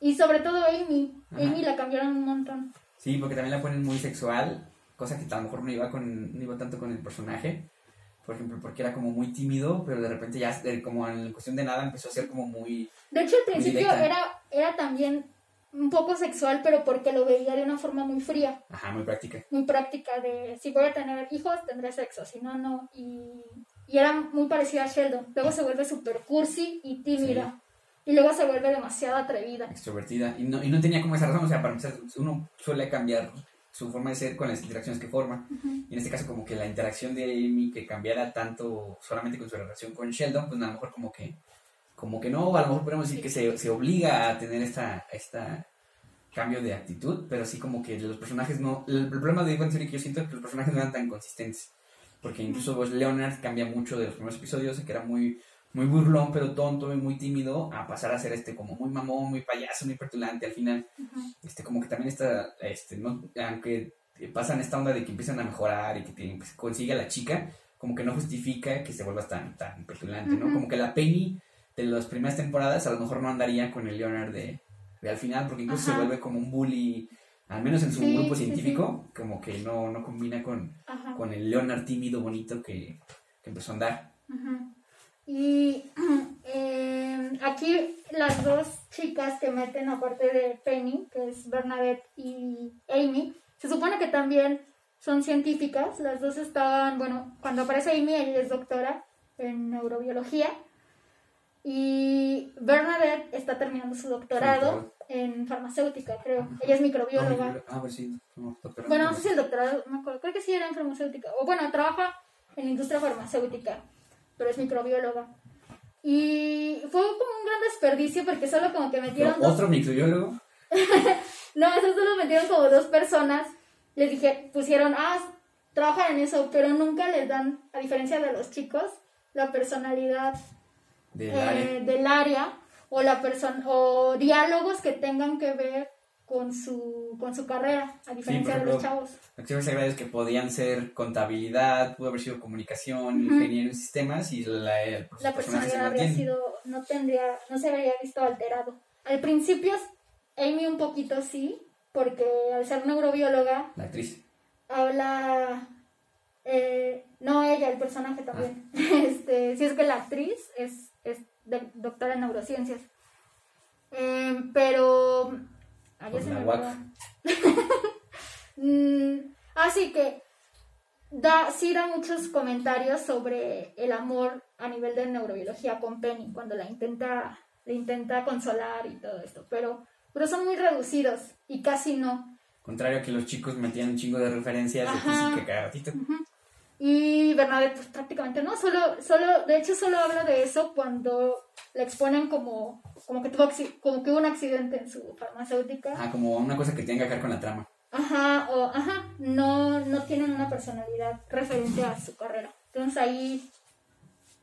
Y sobre todo Amy. Ajá. Amy la cambiaron un montón. Sí, porque también la ponen muy sexual, cosa que a lo mejor no iba, con, no iba tanto con el personaje. Por ejemplo, porque era como muy tímido, pero de repente ya, eh, como en cuestión de nada, empezó a ser como muy... De hecho, al principio era, era también un poco sexual, pero porque lo veía de una forma muy fría, Ajá, muy práctica. muy práctica, de si voy a tener hijos, tendré sexo, si no, no. Y, y era muy parecida a Sheldon. Luego se vuelve super cursi y tímida. Y luego se vuelve demasiado atrevida. extrovertida y no, y no tenía como esa razón, o sea, para empezar, uno suele cambiar su forma de ser con las interacciones que forma. Y en este caso como que la interacción de Amy que cambiara tanto solamente con su relación con Sheldon, pues a lo mejor como que como que no, a lo mejor podemos decir que se, se obliga a tener esta, esta cambio de actitud, pero sí como que los personajes no, el, el problema de Theory que yo siento es que los personajes no eran tan consistentes, porque incluso pues, Leonard cambia mucho de los primeros episodios, que era muy muy burlón, pero tonto y muy tímido, a pasar a ser este como muy mamón, muy payaso, muy petulante al final. Este, como que también está, este, no, aunque pasan esta onda de que empiezan a mejorar y que tienen- pues, consigue a la chica, como que no justifica que se vuelva tan, tan petulante, ¿no? Ujú. Como que la Penny de las primeras temporadas a lo mejor no andaría con el Leonard de, de al final, porque incluso se vuelve como un bully, al menos en su Sí, grupo sí, científico, como que no, no combina con, Ajá. con el Leonard tímido, bonito que, que empezó a andar. Y *clears throat* eh, aquí las dos chicas que meten, aparte de Penny, que es Bernadette y Amy, se supone que también son científicas. Las dos estaban, bueno, cuando aparece Amy, ella es doctora en neurobiología. Y Bernadette está terminando su doctorado en farmacéutica, creo. Ella es microbióloga. Ah, pues sí, no, Bueno, no, sé si el doctorado, no me acuerdo, creo que sí era en farmacéutica. O bueno, trabaja en la industria farmacéutica, pero es microbióloga. Y fue como un gran desperdicio porque solo como que metieron dos... Otro microbiólogo. *laughs* No, eso solo metieron como dos personas. Les dije, pusieron, ah, trabajan en eso, pero nunca les dan, a diferencia de los chicos, la personalidad Del eh, área. del área o la persona o diálogos que tengan que ver con su con su carrera a diferencia de los chavos Lo que podían ser contabilidad, pudo haber sido comunicación, Ujú. ingeniería en sistemas y la, el, la personalidad habría sido no tendría no se habría visto alterado al principio Amy un poquito sí porque al ser neurobióloga La actriz. habla eh, no ella el personaje también *laughs* este si es que la actriz es, es doctora en neurociencias Eh, pero se me olvidó. *laughs* Mm, así que da, sí da muchos comentarios sobre el amor a nivel de neurobiología con Penny, cuando la intenta, la intenta consolar y todo esto, pero, pero son muy reducidos y casi no. Contrario a que los chicos metían un chingo de referencias de Ajá. física cada ratito. Y Bernadette pues prácticamente no, solo, solo, de hecho solo habla de eso cuando la exponen como, como que tuvo como que hubo un accidente en su farmacéutica. Ah, como una cosa que tenga que ver con la trama. Ajá, o ajá, no, no tienen una personalidad referente a su carrera. Entonces ahí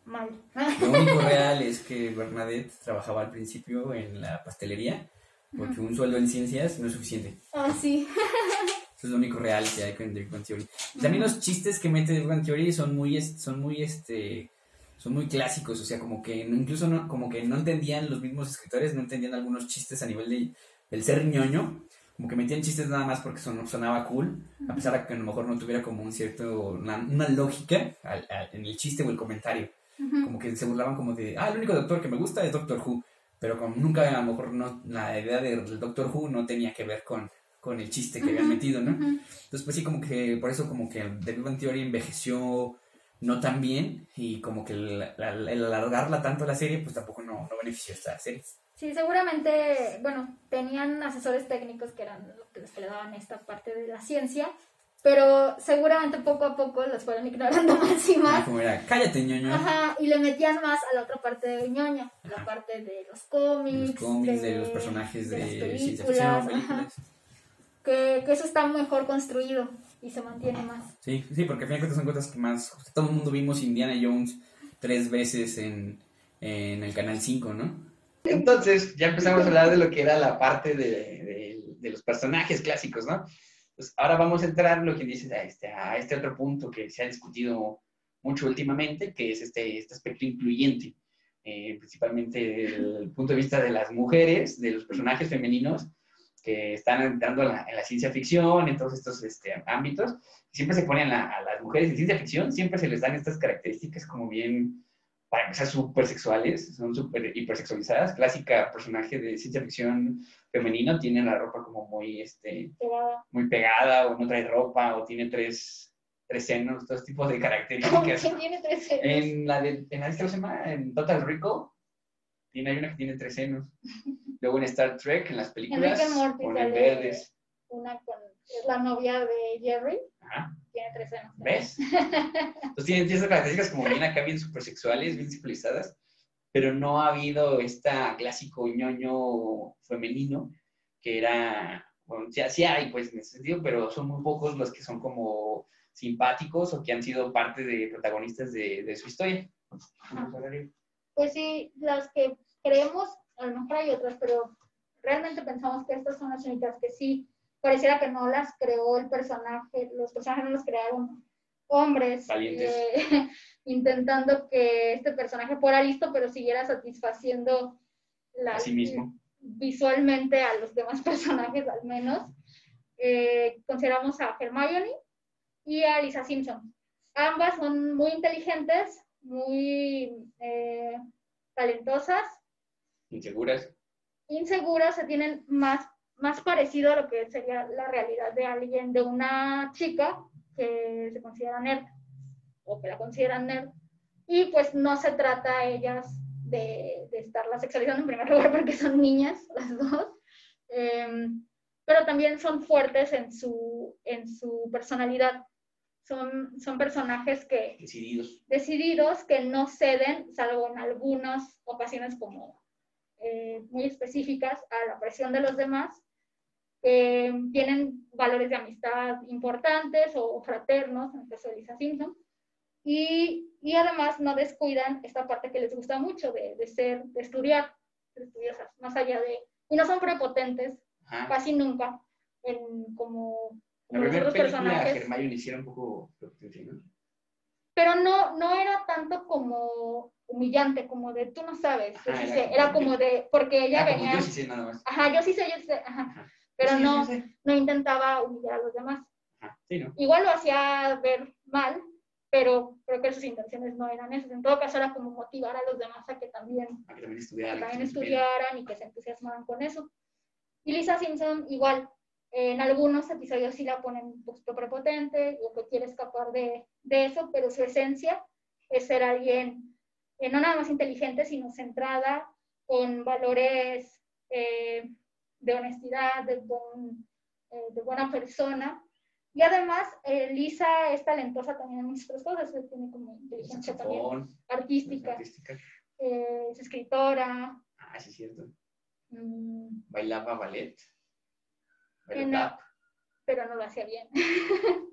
mal. *laughs* Lo único real es que Bernadette trabajaba al principio en la pastelería porque un sueldo en ciencias no es suficiente. Ah, sí. *laughs* Eso es lo único real que hay con The Big Bang Theory. Y también los chistes que mete Big Bang Theory son muy, son muy, este, son muy clásicos. O sea, como que incluso no, como que no entendían los mismos escritores, no entendían algunos chistes a nivel de, del ser ñoño. Como que metían chistes nada más porque son- sonaba cool, a pesar de que a lo mejor no tuviera como un cierto, una, una lógica al- al- en el chiste o el comentario. Como que se burlaban como de, ah, el único doctor que me gusta es Doctor Who. Pero como nunca a lo mejor no, la idea del Doctor Who no tenía que ver con, con el chiste que habían metido, ¿no? Entonces, pues sí, como que por eso como que The Big Bang Theory envejeció no tan bien y como que el, la- el alargarla tanto la serie, pues tampoco no, no benefició a esta serie. Sí, seguramente, bueno, tenían asesores técnicos que eran los que le daban esta parte de la ciencia, pero seguramente poco a poco los fueron ignorando *laughs* más y Ah, más. como era, cállate, ñoño. Ajá, y le metían más a la otra parte de ñoña, la parte de los cómics, De los cómics, de, los personajes de, las ciencia películas, ficción, ajá, películas. Que, que eso está mejor construido y se mantiene más. Sí, sí, porque al final de cuentas son cosas que más... Todo el mundo vimos Indiana Jones tres veces en, en el Canal 5, ¿no? Entonces, ya empezamos a hablar de lo que era la parte de, de- de los personajes clásicos, ¿no? Pues ahora vamos a entrar, lo que dices, a este, a este otro punto que se ha discutido mucho últimamente, que es este, este aspecto incluyente, eh, principalmente desde el punto de vista de las mujeres, de los personajes femeninos que están entrando en la, en la ciencia ficción, en todos estos este, ámbitos. Siempre se ponen a, a las mujeres en ciencia ficción, siempre se les dan estas características como bien para empezar, súper sexuales, son súper hipersexualizadas. Clásica personaje de ciencia ficción femenino, tiene la ropa como muy, este, Pegada. muy pegada, o no trae ropa, o tiene tres, tres senos, todos tipos de características. ¿Quién *laughs* tiene tres senos? En la de, en la de- ¿cómo se llama? En Total Recall, tiene, hay una que tiene tres senos. *laughs* Luego en Star Trek, en las películas, Morty ponen verdes. Una con, es la novia de Jerry, Ajá. tiene tres senos. ¿Ves? Entonces tienen esas características como bien acá, bien super sexuales, bien civilizadas, pero no ha habido esta clásico ñoño femenino que era, bueno, sí, sí hay pues en ese sentido, pero son muy pocos los que son como simpáticos o que han sido parte de protagonistas de, de su historia. Pues sí, las que creemos, a lo mejor hay otras, pero realmente pensamos que estas son las únicas que sí, pareciera que no las creó el personaje, los personajes no los crearon hombres, eh, *laughs* intentando que este personaje fuera listo, pero siguiera satisfaciendo la, A sí mismo. visualmente a los demás *laughs* personajes al menos. Eh, consideramos a Hermione y a Lisa Simpson. Ambas son muy inteligentes, muy eh, talentosas, Inseguras. inseguras, se tienen más, más parecido a lo que sería la realidad de alguien, de una chica que se considera nerd o que la consideran nerd. Y pues no se trata a ellas de, de estarla sexualizando en primer lugar *laughs* porque son niñas las dos. Em, pero también son fuertes en su, en su personalidad. Son, son personajes que, Decididos. decididos que no ceden, salvo en algunas ocasiones como eh, muy específicas, a la presión de los demás. Eh, tienen valores de amistad importantes o fraternos, en el caso de Lisa Simpson. Y, y además no descuidan esta parte que les gusta mucho de, de ser, de estudiar, de estudiosas, más allá de... Y no son prepotentes, Ajá. casi nunca, en, como, La los otros personajes. Hiciera un poco. Pero no, no era tanto como humillante, como de tú no sabes, Ajá, sí era sé, como era de- como de, porque ella Ah, como venía, yo sí sé nada más. ajá, yo sí sé, yo sí sé, ajá, Ajá. pero Sí, no, sí no intentaba humillar a los demás. Ajá, sí, ¿no? Igual lo hacía ver mal, pero creo que sus intenciones no eran esas. En todo caso era como motivar a los demás a que también, A que también que estudiara. que también supiera. estudiaran y que se entusiasmaran con eso. Y Lisa Simpson igual, En algunos episodios sí la ponen un poquito prepotente, o que quiere escapar de, de eso, pero su esencia es ser alguien eh, no nada más inteligente, sino centrada, con valores eh, de honestidad, de, buen- eh, de buena persona. Y además, eh, Lisa es talentosa también en muchas cosas, tiene como inteligencia también artística, artística. eh, es escritora. Ah, sí, es cierto. mm, Bailaba ballet. En- pero no lo hacía bien.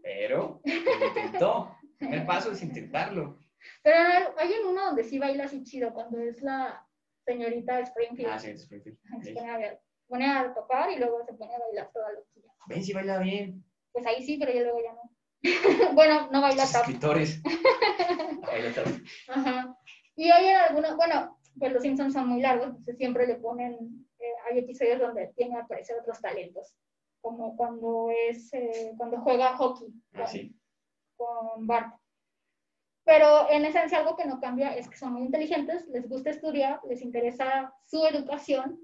pero lo intentó. El primer paso es intentarlo. Pero hay en uno donde sí baila así chido, cuando es la señorita Springfield. Ah, sí, Springfield. Se pone a, pone a tocar y luego se pone a bailar toda loquilla. Ven si baila bien. Pues ahí sí, pero yo luego ya no. *laughs* bueno, no baila tap. escritores. *laughs* Baila tap. Ajá. Y hay algunos, bueno, pues los Simpsons son muy largos, entonces siempre le ponen, eh, hay episodios donde tiene al parecer otros talentos, como cuando es, eh, cuando juega hockey Ah, sí. con Bart. Pero en esencia algo que no cambia es que son muy inteligentes, les gusta estudiar, les interesa su educación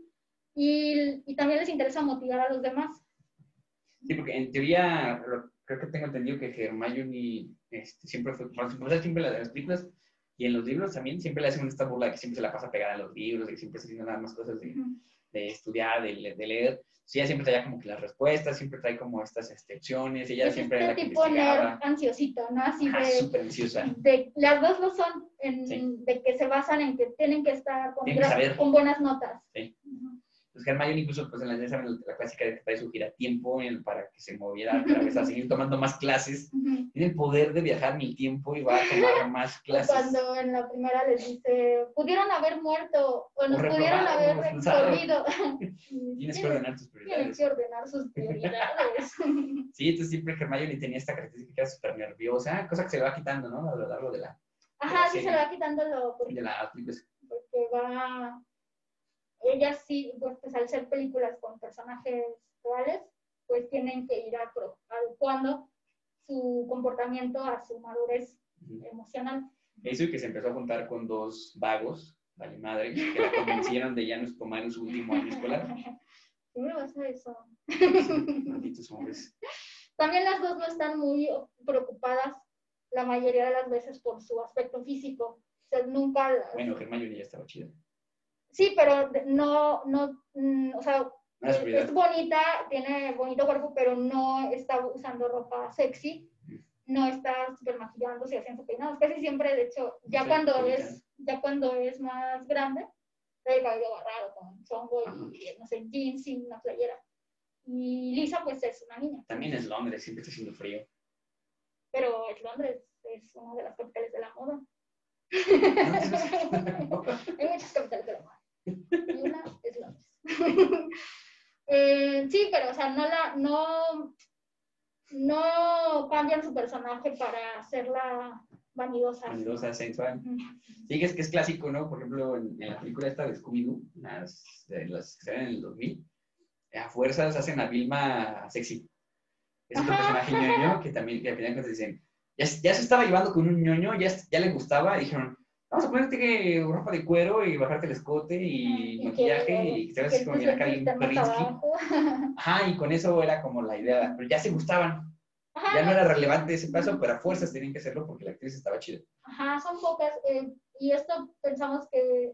y, y también les interesa motivar a los demás. Sí, porque en teoría, creo que tengo entendido que Hermione este, siempre fue, bueno, siempre la de las películas y en los libros también, siempre le hacen esta burla de que siempre se la pasa pegada a los libros, de que siempre está haciendo nada más cosas de, Ujú. de estudiar, de, de leer. Sí, ella siempre traía como que las respuestas, siempre trae como estas este, opciones, ella Es siempre era este que tipo nerd ansiosito, ¿no? Así Ajá, de, súper ansiosa. de- las dos lo son, en, Sí. de que se basan en que tienen que estar con, que buenas notas. Sí. Pues Hermione incluso, pues en la, ya saben, la clásica de que trae su giratiempo en- para que se moviera otra vez a seguir tomando más clases. Tiene el poder de viajar en el tiempo y va a tomar más *laughs* clases. Cuando en la primera les dice, pudieron haber muerto o nos O pudieron haber recorrido. *laughs* Tienes que ordenar tus prioridades. que ordenar sus prioridades. *laughs* Sí, entonces siempre Hermione tenía esta característica que era súper nerviosa, cosa que se le va quitando, ¿no? A lo largo de la, Ajá, sí se le va quitando lo porque, de la película. porque va. Ella sí, pues, pues, al ser películas con personajes reales, pues tienen que ir adecuando su comportamiento a su madurez emocional. Eso y que se empezó a juntar con dos vagos, vale madre, que la convencieron de ya no tomar en su último año escolar. Siempre va a ser eso. Malditos hombres. También las dos no están muy preocupadas la mayoría de las veces por su aspecto físico. O sea, nunca. Bueno, Hermione ya estaba chida. Sí, pero no, no, mm, o sea, No es es, bonita, tiene bonito cuerpo, pero no está usando ropa sexy, no está super maquillándose y haciendo peinados. Casi siempre, de hecho, ya Sí, cuando es, ya cuando es más grande, trae el cabello agarrado con chongo y, no sé, jeans y una playera. Y Lisa, pues, es una niña. También es Londres, siempre está haciendo frío. pero es Londres, es una de las capitales de la moda. *laughs* Hay muchas capitales de la moda. Y una es Londres. *laughs* Eh, sí, pero o sea, no la, no, no cambian su personaje para hacerla vanidosa. Vanidosa, sensual. Sí, que es que es clásico, ¿no? Por ejemplo, en, en la película esta de Scooby-Doo, las, las que salen en el 2000, a fuerzas hacen a Vilma sexy. Es otro personaje ñoño que también, que al final dicen, ya, ya se estaba llevando con un ñoño, ya, ya le gustaba, y dijeron, vamos a ponerte que ropa de cuero y bajarte el escote y, Y maquillaje que- y te como tus bien acá bien. Ajá, y con eso era como la idea, pero ya se gustaban. Ajá, Ya no era relevante ese paso, pero a fuerzas tenían que hacerlo porque la actriz estaba chida. Ajá, son pocas. eh, y esto pensamos que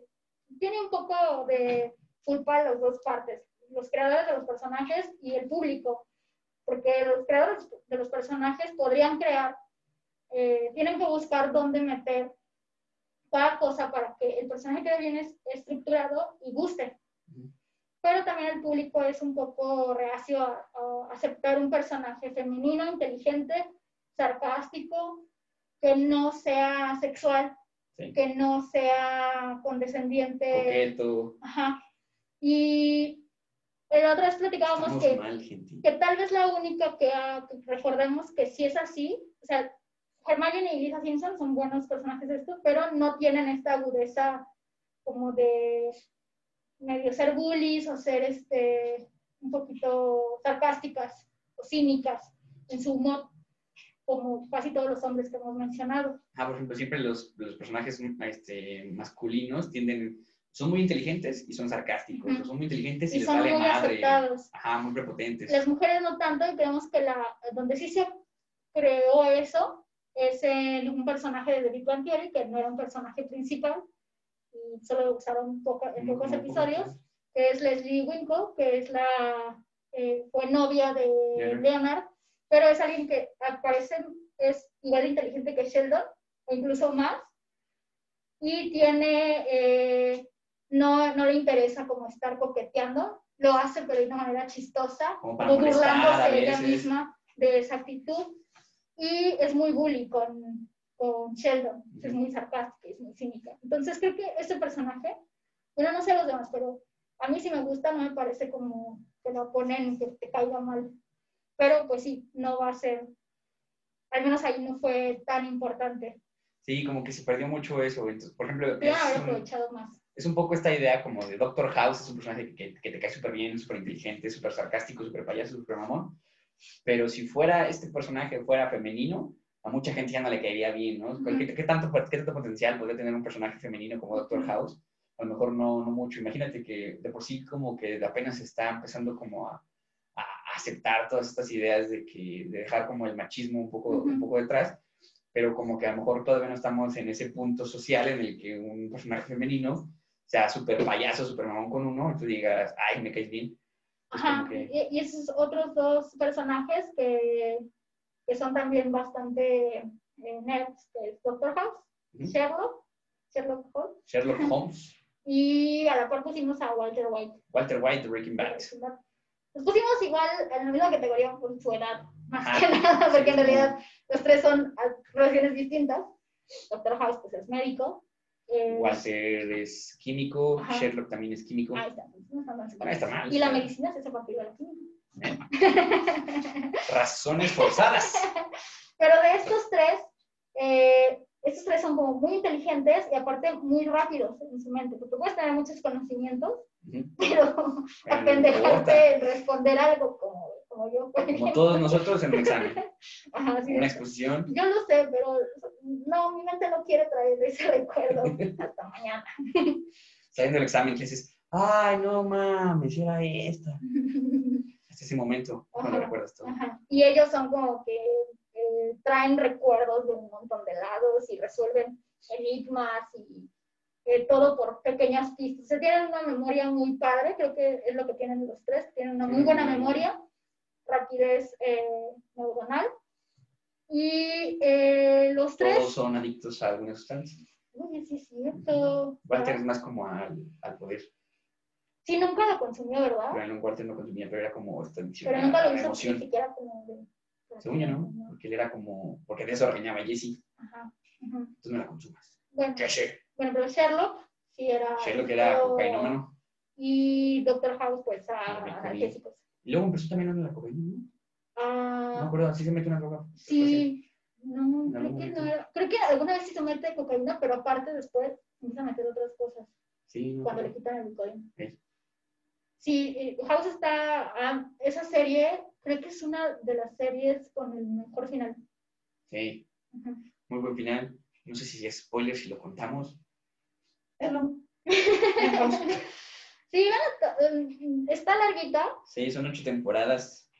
tiene un poco de culpa las dos partes, los creadores de los personajes y el público, porque los creadores de los personajes podrían crear, eh, tienen que buscar dónde meter cada cosa para que el personaje quede bien es- estructurado y guste. Pero también el público es un poco reacio a, a aceptar un personaje femenino, inteligente, sarcástico, que no sea sexual, Sí. que no sea condescendiente. Coqueto. Ajá. Y la otra vez platicábamos Estamos que, mal, que tal vez la única que, ah, que recordemos que sí es así, o sea, Hermione y Lisa Simpson son buenos personajes de esto, pero no tienen esta agudeza como de medio ser bullies o ser este un poquito sarcásticas o cínicas en su humor, como casi todos los hombres que hemos mencionado. Ah, por ejemplo, siempre los, los personajes este, masculinos tienden son muy inteligentes y son sarcásticos, Ujú. son muy inteligentes y, Y les son vale muy madre. aceptados. Ajá, muy prepotentes. Las mujeres no tanto, y creemos que la, donde sí se creó eso es en un personaje de The Big Bang Theory, que no era un personaje principal, y solo lo usaron poco- en pocos episodios, que es Leslie Winkle, que es la, eh, fue novia de Leonard. Leonard, pero es alguien que al parecer es igual de inteligente que Sheldon, o incluso más, y tiene, eh, no, no le interesa como estar coqueteando, lo hace pero de una manera chistosa, Como burlándose ella misma de esa actitud, y es muy bully con, con Sheldon, es muy sarcástica, es muy cínica. Entonces creo que ese personaje, bueno, no sé los demás, pero a mí sí me gusta, no me parece como que lo ponen que te caiga mal. Pero pues sí, no va a ser, al menos ahí no fue tan importante. Sí, como que se perdió mucho eso. Entonces, por ejemplo, Pudieron es un, aprovechado más. es un poco esta idea como de Doctor House, es un personaje que, que te cae súper bien, súper inteligente, súper sarcástico, súper payaso, súper mamón. Pero si fuera este personaje fuera femenino, a mucha gente ya no le caería bien, ¿no? Ujú. ¿Qué, qué tanto, ¿Qué tanto potencial podría tener un personaje femenino como Doctor House? A lo mejor no, no mucho. Imagínate que de por sí como que apenas está empezando como a, a aceptar todas estas ideas de que de dejar como el machismo un poco, un Ujú. poco detrás, pero como que a lo mejor todavía no estamos en ese punto social en el que un personaje femenino sea súper payaso, súper mamón con uno, y tú digas, ay, me caes bien. Ajá, que- y, esos otros dos personajes que, que son también bastante eh, nerds, que es Doctor House. Sherlock, Sherlock Holmes, Sherlock *laughs* Holmes, y a la par pusimos a Walter White. Walter White Breaking Bad. Los pusimos igual en la misma categoría por su edad, más Ajá. que nada, porque en Sí. realidad los tres son ah, profesiones distintas. Doctor House pues es médico. Eh, Walter es químico, Ajá. Sherlock también es químico. ahí está, no está mal. Ah, está mal. Y la medicina se hace partir de la química. Razones forzadas. *laughs* Pero de estos tres, eh, estos tres son como muy inteligentes y aparte muy rápidos en su mente, porque puedes tener muchos conocimientos, pero *laughs* apendejarte en responder algo como, como yo, por Como todos nosotros en un examen. *laughs* Ajá, sí, Una exposición. Yo lo sé, pero no, mi mente no quiere traer ese *laughs* recuerdo hasta mañana. *laughs* Saliendo del examen, que dices, ay, no mames, era esta. Hasta ese momento, cuando Ajá. recuerdas todo. Ajá. Y ellos son como que eh, traen recuerdos de un montón de lados y resuelven enigmas y eh, todo por pequeñas pistas. Se tienen una memoria muy padre, creo que es lo que tienen los tres, tienen una muy buena memoria, rapidez eh, neuronal. Y eh, los tres, Todos son adictos a alguna sustancia. uy, sí es cierto. Walter es más como al, al poder. Sí, nunca lo consumió, ¿verdad? Pero en Walter no consumía, pero era como esta adicción Pero a nunca lo hizo ni siquiera como de... Según yo, ¿no? Porque él era como, porque de eso regañaba a Jesse, Ajá. entonces no la consumas. Bueno, ¿Qué sé? bueno, pero Sherlock sí era... Sherlock era cocainómano. Y Doctor House, pues, a Heroína. analgésicos. Y luego empezó también a la cocaína, ¿no? No me Ah, acuerdo, sí se mete una droga. sí, no, creo que no era. Creo que alguna vez sí se mete cocaína, pero aparte después empieza a meter otras cosas Sí, no cuando le quitan el cocaína. Sí. Sí, eh, House está. ah, esa serie, creo que es una de las series con el mejor final. Sí, muy buen final. No sé si es spoiler, si lo contamos. Pero- *laughs* sí, bueno, está larguita. Sí, son ocho temporadas,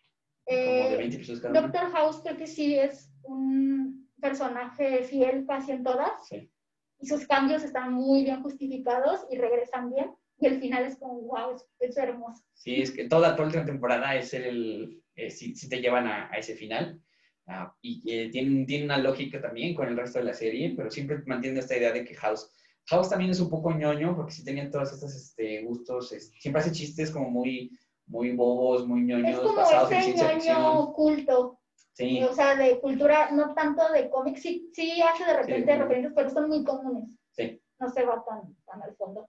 como de Eh, 20 episodios cada. Doctor House creo que sí es un personaje fiel casi en todas Sí. y sus cambios están muy bien justificados y regresan bien y el final es como wow, es, es hermoso. Sí, es que toda, toda la temporada es el, eh, sí, sí te llevan a, a ese final. Ah, y eh, tiene, tiene una lógica también con el resto de la serie, pero siempre mantiene esta idea de que House, House también es un poco ñoño, porque sí tenía todos estos este, gustos, es- siempre hace chistes como muy, muy bobos, muy Es ñoños, como basados ese ñoño ficción. oculto, Sí, o sea, de cultura, no tanto de cómics, sí, sí hace de repente Sí. referencias, pero son muy comunes, sí, no se va tan, tan al fondo.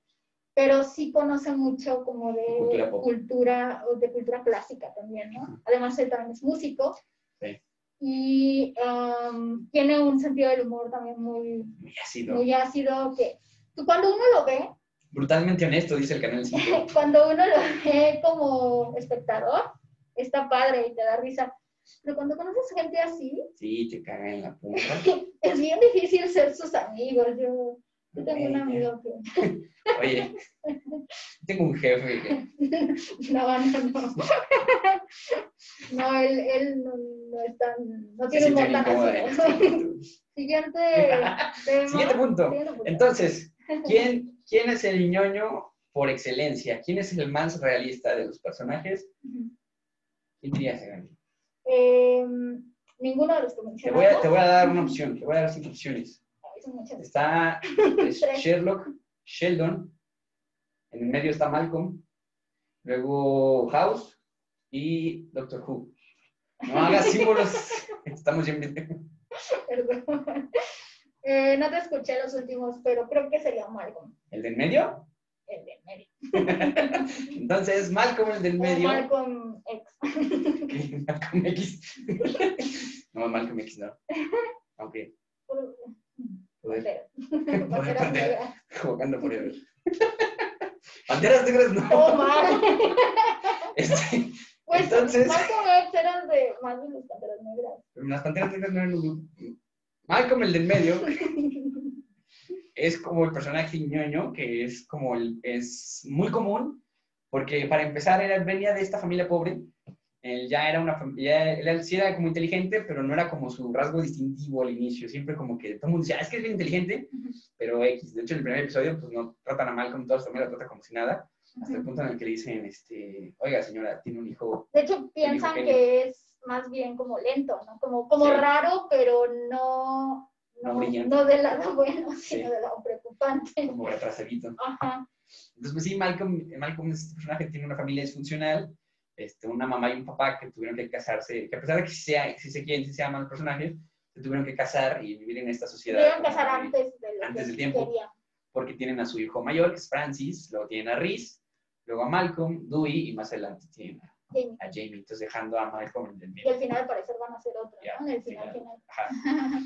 Pero sí conoce mucho como de Cultura de cultura clásica también, ¿no? Además, él también es músico. Sí. Y um, tiene un sentido del humor también muy, muy ácido. muy ácido que cuando uno lo ve, Brutalmente honesto, dice el canal 5. *laughs* cuando uno lo ve como espectador, está padre y te da risa. Pero cuando conoces gente así, Sí, te caga en la punta. *laughs* es bien difícil ser sus amigos. Yo, Yo tengo un amigo que... *laughs* Oye, tengo un jefe que... No, no, no. No, él, él no, no es tan... No tiene un en este así. Siguiente tema. Siguiente punto. Entonces, ¿quién, ¿quién es el ñoño por excelencia? ¿Quién es el más realista de los personajes? ¿Quién dirías, Gaby? Eh, ninguno de los que Te voy, a, te voy a dar una opción, te voy a dar cinco opciones. Está es. *laughs* Sherlock, Sheldon, en el medio está Malcolm, luego House y Doctor Who. No hagas símbolos, *laughs* estamos ya *laughs* en- Perdón. Eh, no te escuché los últimos, pero creo que sería Malcolm, ¿El del medio? el de medio. *laughs* Entonces, Malcolm, el del O medio. Malcolm X. Malcolm X. *laughs* No, Malcolm X no. Ok. *laughs* Pantera. Pantera jugando por él. Panteras negras no. Oh, mal. Este, Pues Entonces- Malcolm X era de más de los Panteras Negras. las panteras negras no eran un- Malcolm, el del medio, *laughs* es como el personaje ñoño, que es como el, es muy común, porque para empezar era, venía de esta familia pobre, él ya era una familia, él sí era como inteligente, pero no era como su rasgo distintivo al inicio, siempre como que todo el mundo decía, "Ah, es que es bien inteligente, pero X, de hecho en el primer episodio pues no tratan a Malcolm, toda su familia lo trata como si nada, hasta el punto en el que le dicen, este, oiga señora, tiene un hijo, De hecho, piensan que es más bien como lento, ¿no? Como, como Sí. raro, pero no, No no, no del lado bueno, Sí. sino del lado preocupante. como retrasadito. Ajá. Entonces, pues sí, Malcolm, Malcolm este personaje tiene una familia disfuncional, este, una mamá y un papá que tuvieron que casarse, que a pesar de que sí, sea, sí se quieren, sí se aman los personajes, se tuvieron que casar y vivir en esta sociedad. Como casar antes de lo antes que del tiempo. querían. Porque tienen a su hijo mayor, que es Francis, luego tienen a Reese, luego a Malcolm, Dewey y más adelante tienen a, Jamie. a Jamie, entonces dejando a Malcolm en el Y medio. al final, al parecer, van a ser otro, ¿no? En el final, final. Ajá.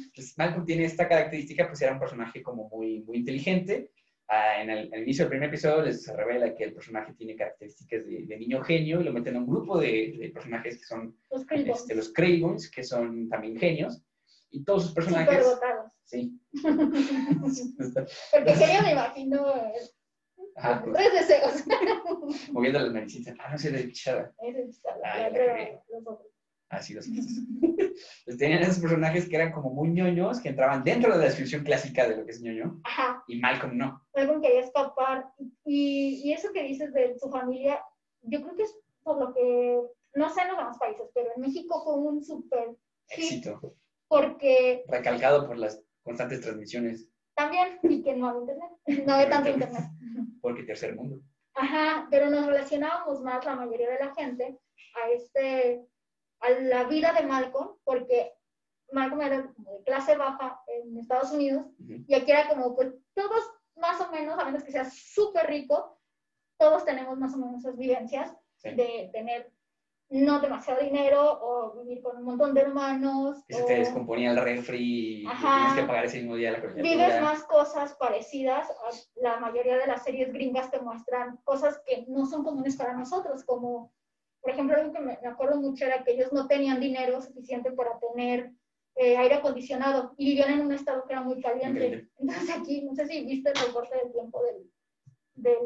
Entonces, Malcolm tiene esta característica, pues era un personaje como muy, muy inteligente. Ah, en el, al inicio del primer episodio les se revela que el personaje tiene características de, de niño genio y lo meten a un grupo de, de personajes que son Los Krillbones. este, los que son también genios. Y todos sus personajes... dotados. Sí. *laughs* *laughs* Porque genio me imagino eh, Ajá, pues, tres deseos. *laughs* moviendo las manicitas. Ah, no sé, de es la- Ah, creí. los otros. Así los Pues tenían esos personajes que eran como muy ñoños, que entraban dentro de la descripción clásica de lo que es ñoño, Ajá. y Malcolm no. Malcolm quería escapar. Y, y eso que dices de su familia, yo creo que es por lo que, no sé en los demás países, pero en México fue un súper Éxito. porque Recalcado por las constantes transmisiones, también, y que no había internet, no había tanto internet. Porque tercer mundo. Ajá, pero nos relacionábamos más la mayoría de la gente a este, a la vida de Malcolm, porque Malcolm era de clase baja en Estados Unidos, Ujú. y aquí era como, pues todos más o menos, a menos que seas súper rico, todos tenemos más o menos esas vivencias Sí. de tener no demasiado dinero o vivir con un montón de hermanos. Que se te descomponía el refri y Ajá. tienes que pagar ese mismo día la vives colegiatura. más cosas parecidas. La mayoría de las series gringas te muestran cosas que no son comunes para nosotros, como, por ejemplo, algo que me, acuerdo mucho era que ellos no tenían dinero suficiente para tener eh, aire acondicionado y vivían en un estado que era muy caliente. Entonces aquí, no sé si viste el reporte del tiempo del, del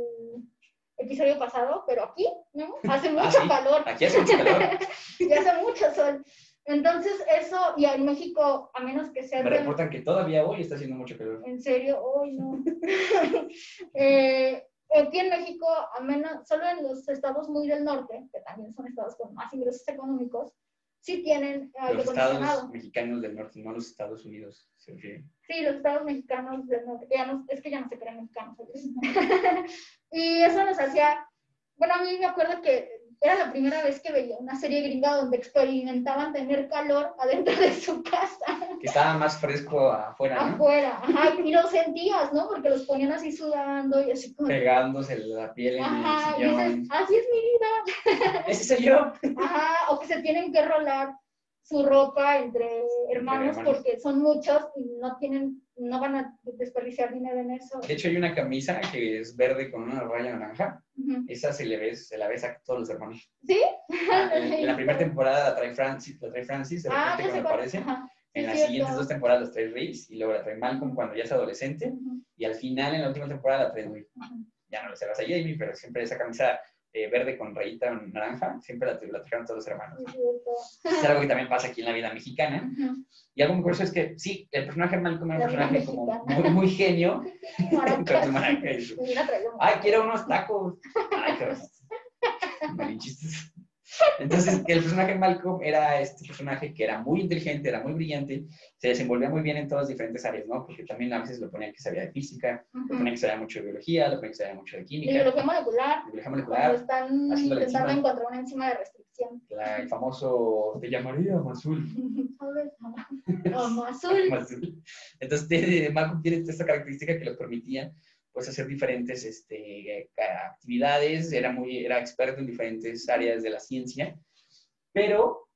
episodio pasado, pero aquí, ¿no? Hace mucho sí. calor Aquí hace mucho calor. *laughs* y hace mucho sol. Entonces eso, y en México, a menos que sea... Me reportan que todavía hoy está haciendo mucho calor. en serio, hoy no. *laughs* Eh, aquí en México, a menos, solo en los estados muy del norte, que también son estados con más ingresos económicos, sí tienen aire Los estados mexicanos del norte, no los Estados Unidos, se refiere. Sí, los estados mexicanos del norte, ya no, es que ya no se creen mexicanos. *laughs* y eso nos hacía, bueno, a mí me acuerdo que era la primera vez que veía una serie gringa donde experimentaban tener calor adentro de su casa. Que estaba más fresco afuera, ¿no? afuera, ajá, y lo sentías, ¿no? Porque los ponían así sudando y así como, Pegándose la piel en ajá, el y dices, así es mi vida, *laughs* Ese soy yo. ajá, o que se tienen que rolar su ropa entre hermanos hermanos. porque son muchos y no tienen, no van a desperdiciar dinero en eso. De hecho, hay una camisa que es verde con una raya naranja. Ujú. Esa se le ve, se la ves a todos los hermanos. ¿Sí? Ah, *laughs* En, en la primera temporada la trae Francis, la trae Francis de Ah, repente sé cuando aparece. Ajá. En las cierto. siguientes dos temporadas los trae Reese y luego la trae Malcolm cuando ya es adolescente y al final en la última temporada la trae ujú. Ya no le serás a Jamie, pero siempre esa camisa eh, verde con rayita naranja, siempre la, la trajeron todos los hermanos. Es algo que también pasa aquí en la vida mexicana. Y algo muy curioso es que sí, el personaje de Malcolm era un personaje como muy, muy genio. *laughs* *laughs* Ay, quiero unos tacos. Ay, qué. Entonces, el personaje de Malcolm era este personaje que era muy inteligente, era muy brillante, se desenvolvía muy bien en todas diferentes áreas, ¿no? Porque también a veces lo ponían que sabía de física, lo Ujú. ponían que sabía mucho de biología, lo ponían que sabía mucho de Y química, biología molecular, de biología molecular, están intentando encontrar una enzima de restricción. la- el famoso te llamaría azul. *laughs* ¿Sabes? Como azul. azul. Entonces, Malcolm tiene esta característica que le permitía pues hacer diferentes este, ca- actividades, era, muy, era experto en diferentes áreas de la ciencia, pero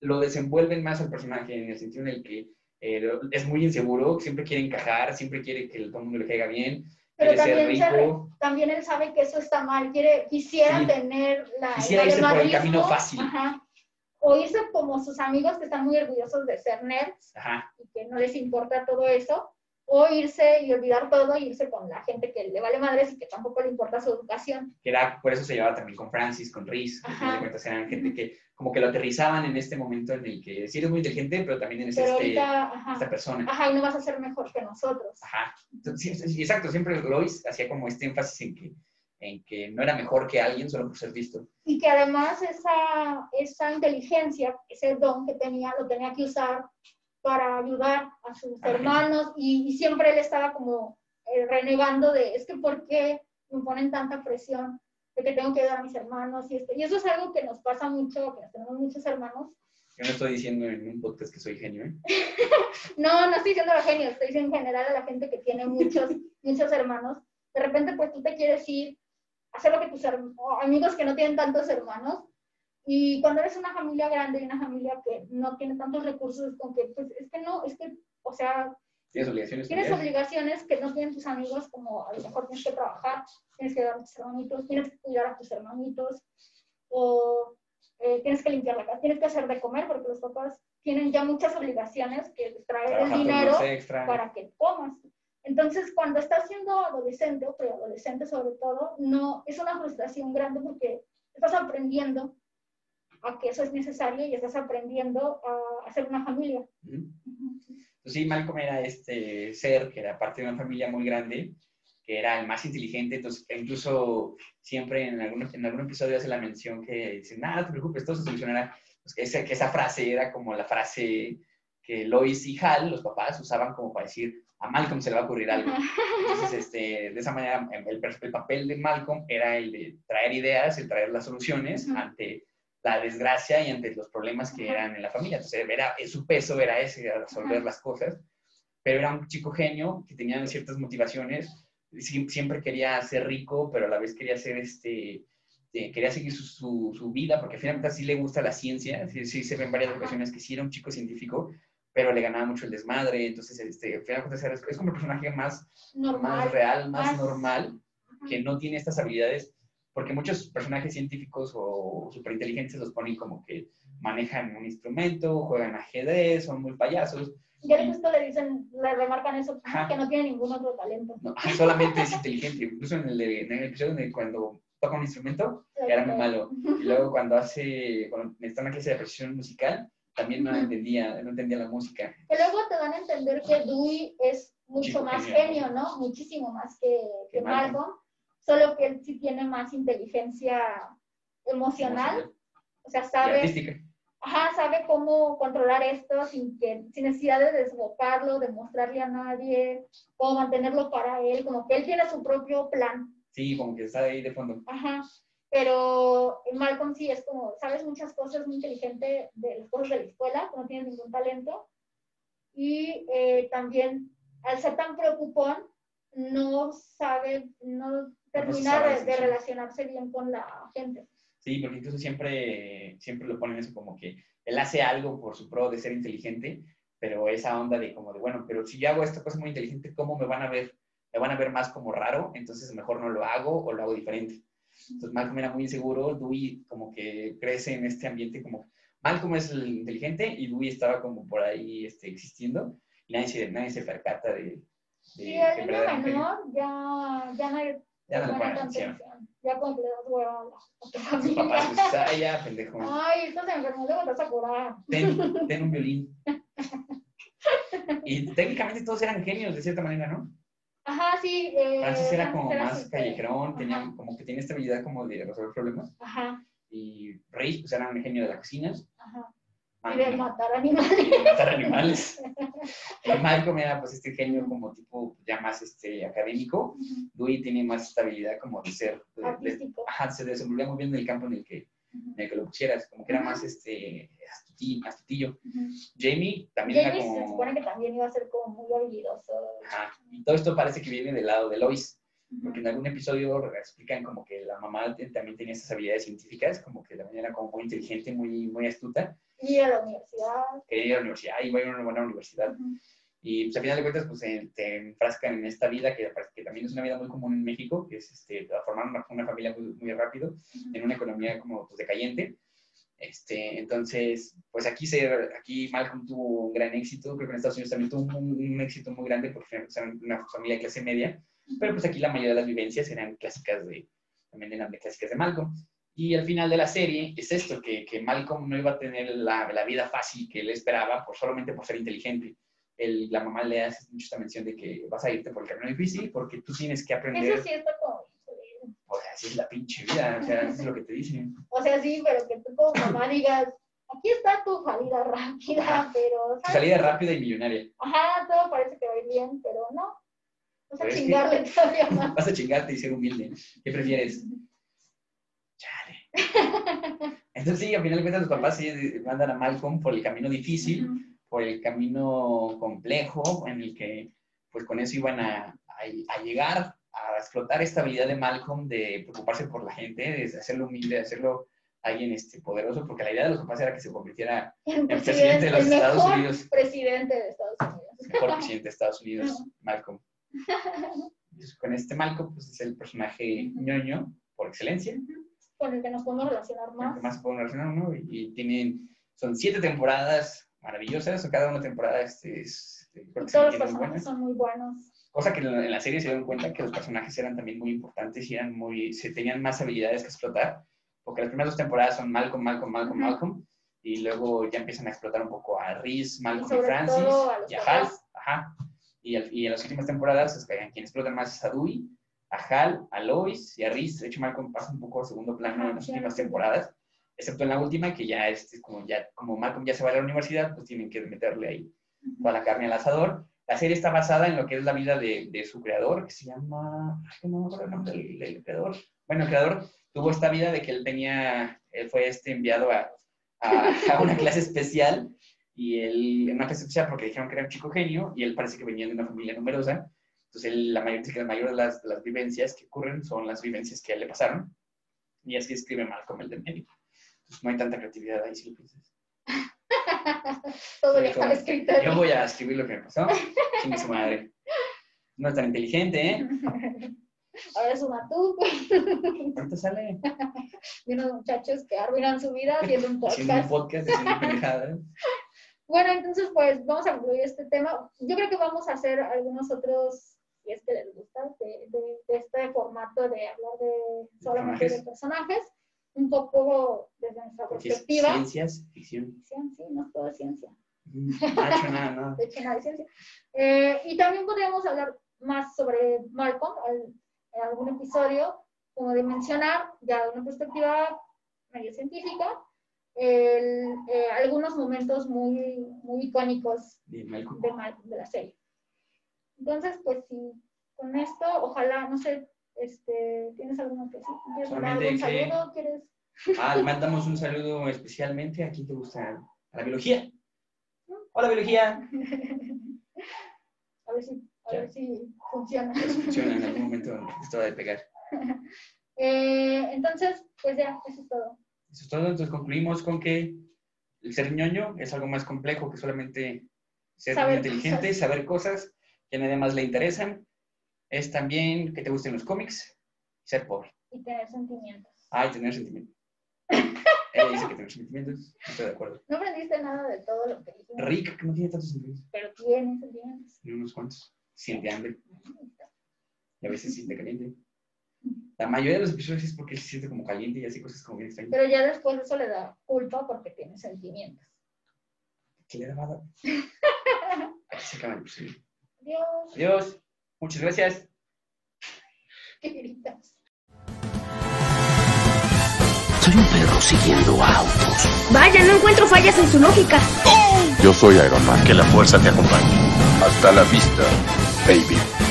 lo desenvuelven más al personaje en el sentido en el que eh, es muy inseguro, siempre quiere encajar, siempre quiere que todo el mundo le caiga bien, Pero también, rico. también él sabe que eso está mal. Quiere, quisiera Sí. tener la, Quisiera el irse por el camino fácil. Ajá. O irse como sus amigos que están muy orgullosos de ser nerds Ajá, y que no les importa todo eso. O irse y olvidar todo y irse con la gente que le vale madres y que tampoco le importa su educación. que era, por eso se llevaba también con Francis, con Reese, que de cuentas eran gente que como que lo aterrizaban en este momento en el que sí eres muy inteligente, pero también eres Pero este, ahorita, esta persona. ajá, y no vas a ser mejor que nosotros. Ajá. Entonces, sí, sí, exacto, siempre Lois hacía como este énfasis en que, en que no era mejor que alguien solo por ser visto. Y que además esa, esa inteligencia, ese don que tenía, lo tenía que usar para ayudar a sus hermanos y, y siempre él estaba como eh, renegando de, es que ¿por qué me ponen tanta presión de que tengo que ayudar a mis hermanos? Y, esto? y eso es algo que nos pasa mucho, que nos tenemos muchos hermanos. Yo no estoy diciendo en un podcast que soy genio, ¿eh? *laughs* No, no estoy diciendo a la genio, estoy diciendo en general a la gente que tiene muchos, *laughs* muchos hermanos. De repente, pues tú te quieres ir hacer lo que tus amigos que no tienen tantos hermanos. Y cuando eres una familia grande y una familia que no tiene tantos recursos, con que, pues es que no, es que, o sea, Tienes obligaciones. tienes obligaciones que no tienen tus amigos, como a lo mejor tienes que trabajar, tienes que ayudar a tus hermanitos, tienes que cuidar a tus hermanitos, o eh, tienes que limpiar la casa, tienes que hacer de comer, porque los papás tienen ya muchas obligaciones que traer el Trabajar dinero extra. para que comas. Entonces, cuando estás siendo adolescente o preadolescente sobre todo, no, es una frustración grande porque estás aprendiendo a que eso es necesario y estás aprendiendo a hacer una familia. Sí, Malcolm era este ser que era parte de una familia muy grande, que era el más inteligente, entonces que incluso siempre en algún, en algún episodio hace la mención que dice, nada, no te preocupes, todo se solucionará. Pues que, esa, que esa frase era como la frase que Lois y Hal, los papás, usaban como para decir, a Malcolm se le va a ocurrir algo. Entonces, este, de esa manera, el, el papel de Malcolm era el de traer ideas, el traer las soluciones Ujú. ante la desgracia y ante los problemas que eran en la familia. Entonces, era, su peso era ese, era resolver las cosas. Pero era un chico genio que tenía ciertas motivaciones. Sie- Siempre quería ser rico, pero a la vez quería ser este. eh, quería seguir su, su, su vida, porque finalmente sí le gusta la ciencia. Sí, sí se ven varias ocasiones que sí era un chico científico, pero le ganaba mucho el desmadre. Entonces, este, finalmente es, como el personaje más Normal. más real, más más- normal, que no tiene estas habilidades, porque muchos personajes científicos o superinteligentes los ponen como que manejan un instrumento, juegan ajedrez, son muy payasos. Ya le justo le dicen, le remarcan eso, Ajá. que no tiene ningún otro talento. No, solamente es inteligente. Incluso en el, de- en el episodio donde cuando toca un instrumento, era muy malo. *laughs* Y luego cuando hace, cuando está en una clase de precisión musical, también no entendía, no entendía la música. Que luego te dan a entender que Dewey es mucho Chico más genio. genio, ¿no? Muchísimo más que, que Que Malcolm. Malcolm, solo que él sí tiene más inteligencia emocional, o sea, sabe, artística. ajá, sabe cómo controlar esto sin, que, sin necesidad de desbocarlo, de mostrarle a nadie, cómo mantenerlo para él, como que él tiene su propio plan. Sí, como que está ahí de fondo. Ajá. Pero Malcolm sí es como, sabes muchas cosas, muy inteligente de las cosas de la escuela, no tiene ningún talento. Y eh, también, al ser tan preocupón, no sabe, no termina sabe de, de relacionarse bien con la gente. Sí, porque incluso siempre, siempre lo ponen eso como que él hace algo por su pro de ser inteligente, pero esa onda de como de, bueno, pero si yo hago esta cosa muy inteligente, ¿cómo me van a ver? Me van a ver más como raro, entonces mejor no lo hago o lo hago diferente. Entonces Malcolm era muy inseguro, Dewey como que crece en este ambiente como Malcolm es el inteligente y Dewey estaba como por ahí este, existiendo y nadie se, nadie se percata de, de Sí, el niño menor ya, ya no Ya no ponen atención. Ya que le das hueva a tu familia. pues, "Ay, ya, pendejo. Ay, estás enfermo, luego te vas a curar. Ten, *laughs* ten un violín. Y técnicamente todos eran genios, de cierta manera, ¿no? Ajá, sí. Eh, Francis era Francis como más súper- callejerón, tenía Ajá. como que tiene esta habilidad como de resolver problemas. Ajá, Y Rey, pues era un genio de la cocina. ajá. Ah, Y de matar animales. de matar animales. Malcolm era pues este genio como tipo ya más este académico. Dewey tiene más estabilidad como de ser, de- de- Artístico. ajá, se desenvolvía muy bien en el campo en el que, en el que lo pusieras, como que era más este astuti- astutillo. Ujú. Jamie también Jamie era se como... supone que también iba a ser como muy habilidoso. Ajá, y todo esto parece que viene del lado de Lois, porque en algún episodio explican como que la mamá también tenía esas habilidades científicas, como que también era como muy inteligente, muy, muy astuta, Y a la universidad. quería ir a la universidad, iba a ir a una buena universidad. Ujú. Y pues al final de cuentas, pues te enfrascan en esta vida que, que también es una vida muy común en México, que es este, formar una, una familia muy, muy rápido, en una economía como pues, decayente. Este, entonces, pues aquí, se, aquí Malcolm tuvo un gran éxito, creo que en Estados Unidos también tuvo un, un éxito muy grande porque eran una familia de clase media, pero pues aquí la mayoría de las vivencias eran clásicas de, también eran de clásicas de Malcolm. Y al final de la serie es esto, que, que Malcolm no iba a tener la, la vida fácil que él esperaba por, solamente por ser inteligente. El, la mamá le hace mucho esta mención de que vas a irte por el camino difícil porque tú tienes que aprender, Eso sí está como. pues así es la pinche vida, o sea, eso es lo que te dicen. O sea, sí, pero que tú como mamá digas, aquí está tu salida rápida, pero. ¿sabes? salida rápida y millonaria. Ajá, todo parece que va bien, pero no. Vas a chingarle todavía más. Vas a chingarte y ser humilde. ¿Qué prefieres? Chale. *laughs* Entonces sí, al final de cuentas los papás sí mandan a Malcolm por el camino difícil, por el camino complejo, en el que pues con eso iban a, a- a llegar a explotar esta habilidad de Malcolm de preocuparse por la gente, de hacerlo humilde, de hacerlo alguien este, poderoso, porque la idea de los papás era que se convirtiera el presidente de los Estados Unidos. presidente de Estados Unidos. mejor presidente de Estados Unidos, Malcolm. Entonces, con este Malcolm, pues es el personaje ñoño por excelencia, Con el que nos podemos relacionar el más. que más puede relacionar, ¿no? Y, y tienen, son siete temporadas maravillosas, cada una temporada este, es, este, se Todos los personajes son muy buenos. Cosa que en la, serie se dieron cuenta que los personajes eran también muy importantes y eran muy, se tenían más habilidades que explotar, porque las primeras dos temporadas son Malcolm, Malcolm, Malcolm, Ujú. Malcolm, y luego ya empiezan a explotar un poco a Reese, Malcolm y, sobre Francis, todo a los y a Hal, ajá. Y, al- y en las últimas temporadas, es que quien explotan más es a Dewey, a Hal, a Lois y a Reese. De hecho, Malcolm pasa un poco a segundo plano en las últimas temporadas, excepto en la última, que ya es como, ya, como Malcolm ya se va a la universidad, pues tienen que meterle ahí toda la carne al asador. La serie está basada en lo que es la vida de, de su creador, que se llama, no me acuerdo el nombre del, del creador. Bueno, el creador tuvo esta vida de que él tenía, él fue este enviado a, a, a una *laughs* clase especial y él, en una clase especial porque dijeron que era un chico genio y él parece que venía de una familia numerosa. Entonces, él, la mayor, que la mayor de las, de las vivencias que ocurren son las vivencias que a él le pasaron. Y así escribe Malcolm el del medio. Entonces, no hay tanta creatividad ahí, si lo piensas. *laughs* Todo ya está como, escrito. Yo voy a escribir lo que me pasó. *laughs* Chingue su madre. No es tan inteligente, ¿eh? *laughs* Ahora es una tú, Ahorita sale de unos muchachos que arruinan su vida haciendo un haciendo un podcast. podcast, haciendo pendejadas. Bueno, entonces pues vamos a concluir este tema. Yo creo que vamos a hacer algunos otros, si es que les gusta, de, de- de este formato de hablar de solamente de personajes, un poco desde nuestra Porque es perspectiva. ciencias, ficción. Ficción, sí, no es todo ciencia. Mm, No hecho nada, *laughs* nada. de China de Ciencia. Eh, y también podríamos hablar más sobre Malcolm al- en algún episodio, como de mencionar, ya de una perspectiva medio científica, el- eh, algunos momentos muy, muy icónicos De de, la serie. Entonces, pues sí, con esto, ojalá, no sé, este, ¿tienes alguna que sí? ¿Quieres Solamente algún que- saludo? ¿Quieres? Ah, mandamos un saludo especialmente a quien te gusta, a la biología. Hola, biología. *laughs* A ver si, a ver si funciona. Funciona en algún momento esto va a pegar. *laughs* Eh, entonces, pues ya, eso es todo. Eso es todo. Entonces concluimos con que el ser ñoño es algo más complejo que solamente ser Saber muy inteligente, cosas. saber cosas que a nadie más le interesan. Es también que te gusten los cómics y ser pobre. Y tener sentimientos. Ah, y tener sentimientos. *laughs* Ella dice que tiene sentimientos. No estoy de acuerdo. No aprendiste nada de todo lo que dijimos, Rick, que no tiene tantos sentimientos. pero tiene sentimientos. Tiene unos cuantos. Siente hambre. Y a veces siente caliente. La mayoría de los episodios es porque se siente como caliente y así cosas como bien extrañas. Pero ya después eso le da culpa porque tiene sentimientos. ¿Qué le daba? *laughs* Aquí se acaba el episodio. Dios, Adiós. Muchas gracias. *laughs* qué gritas. Soy un perro siguiendo autos. Vaya, no encuentro fallas en su lógica. Yo soy Iron Man. Que la fuerza te acompañe. Hasta la vista, baby.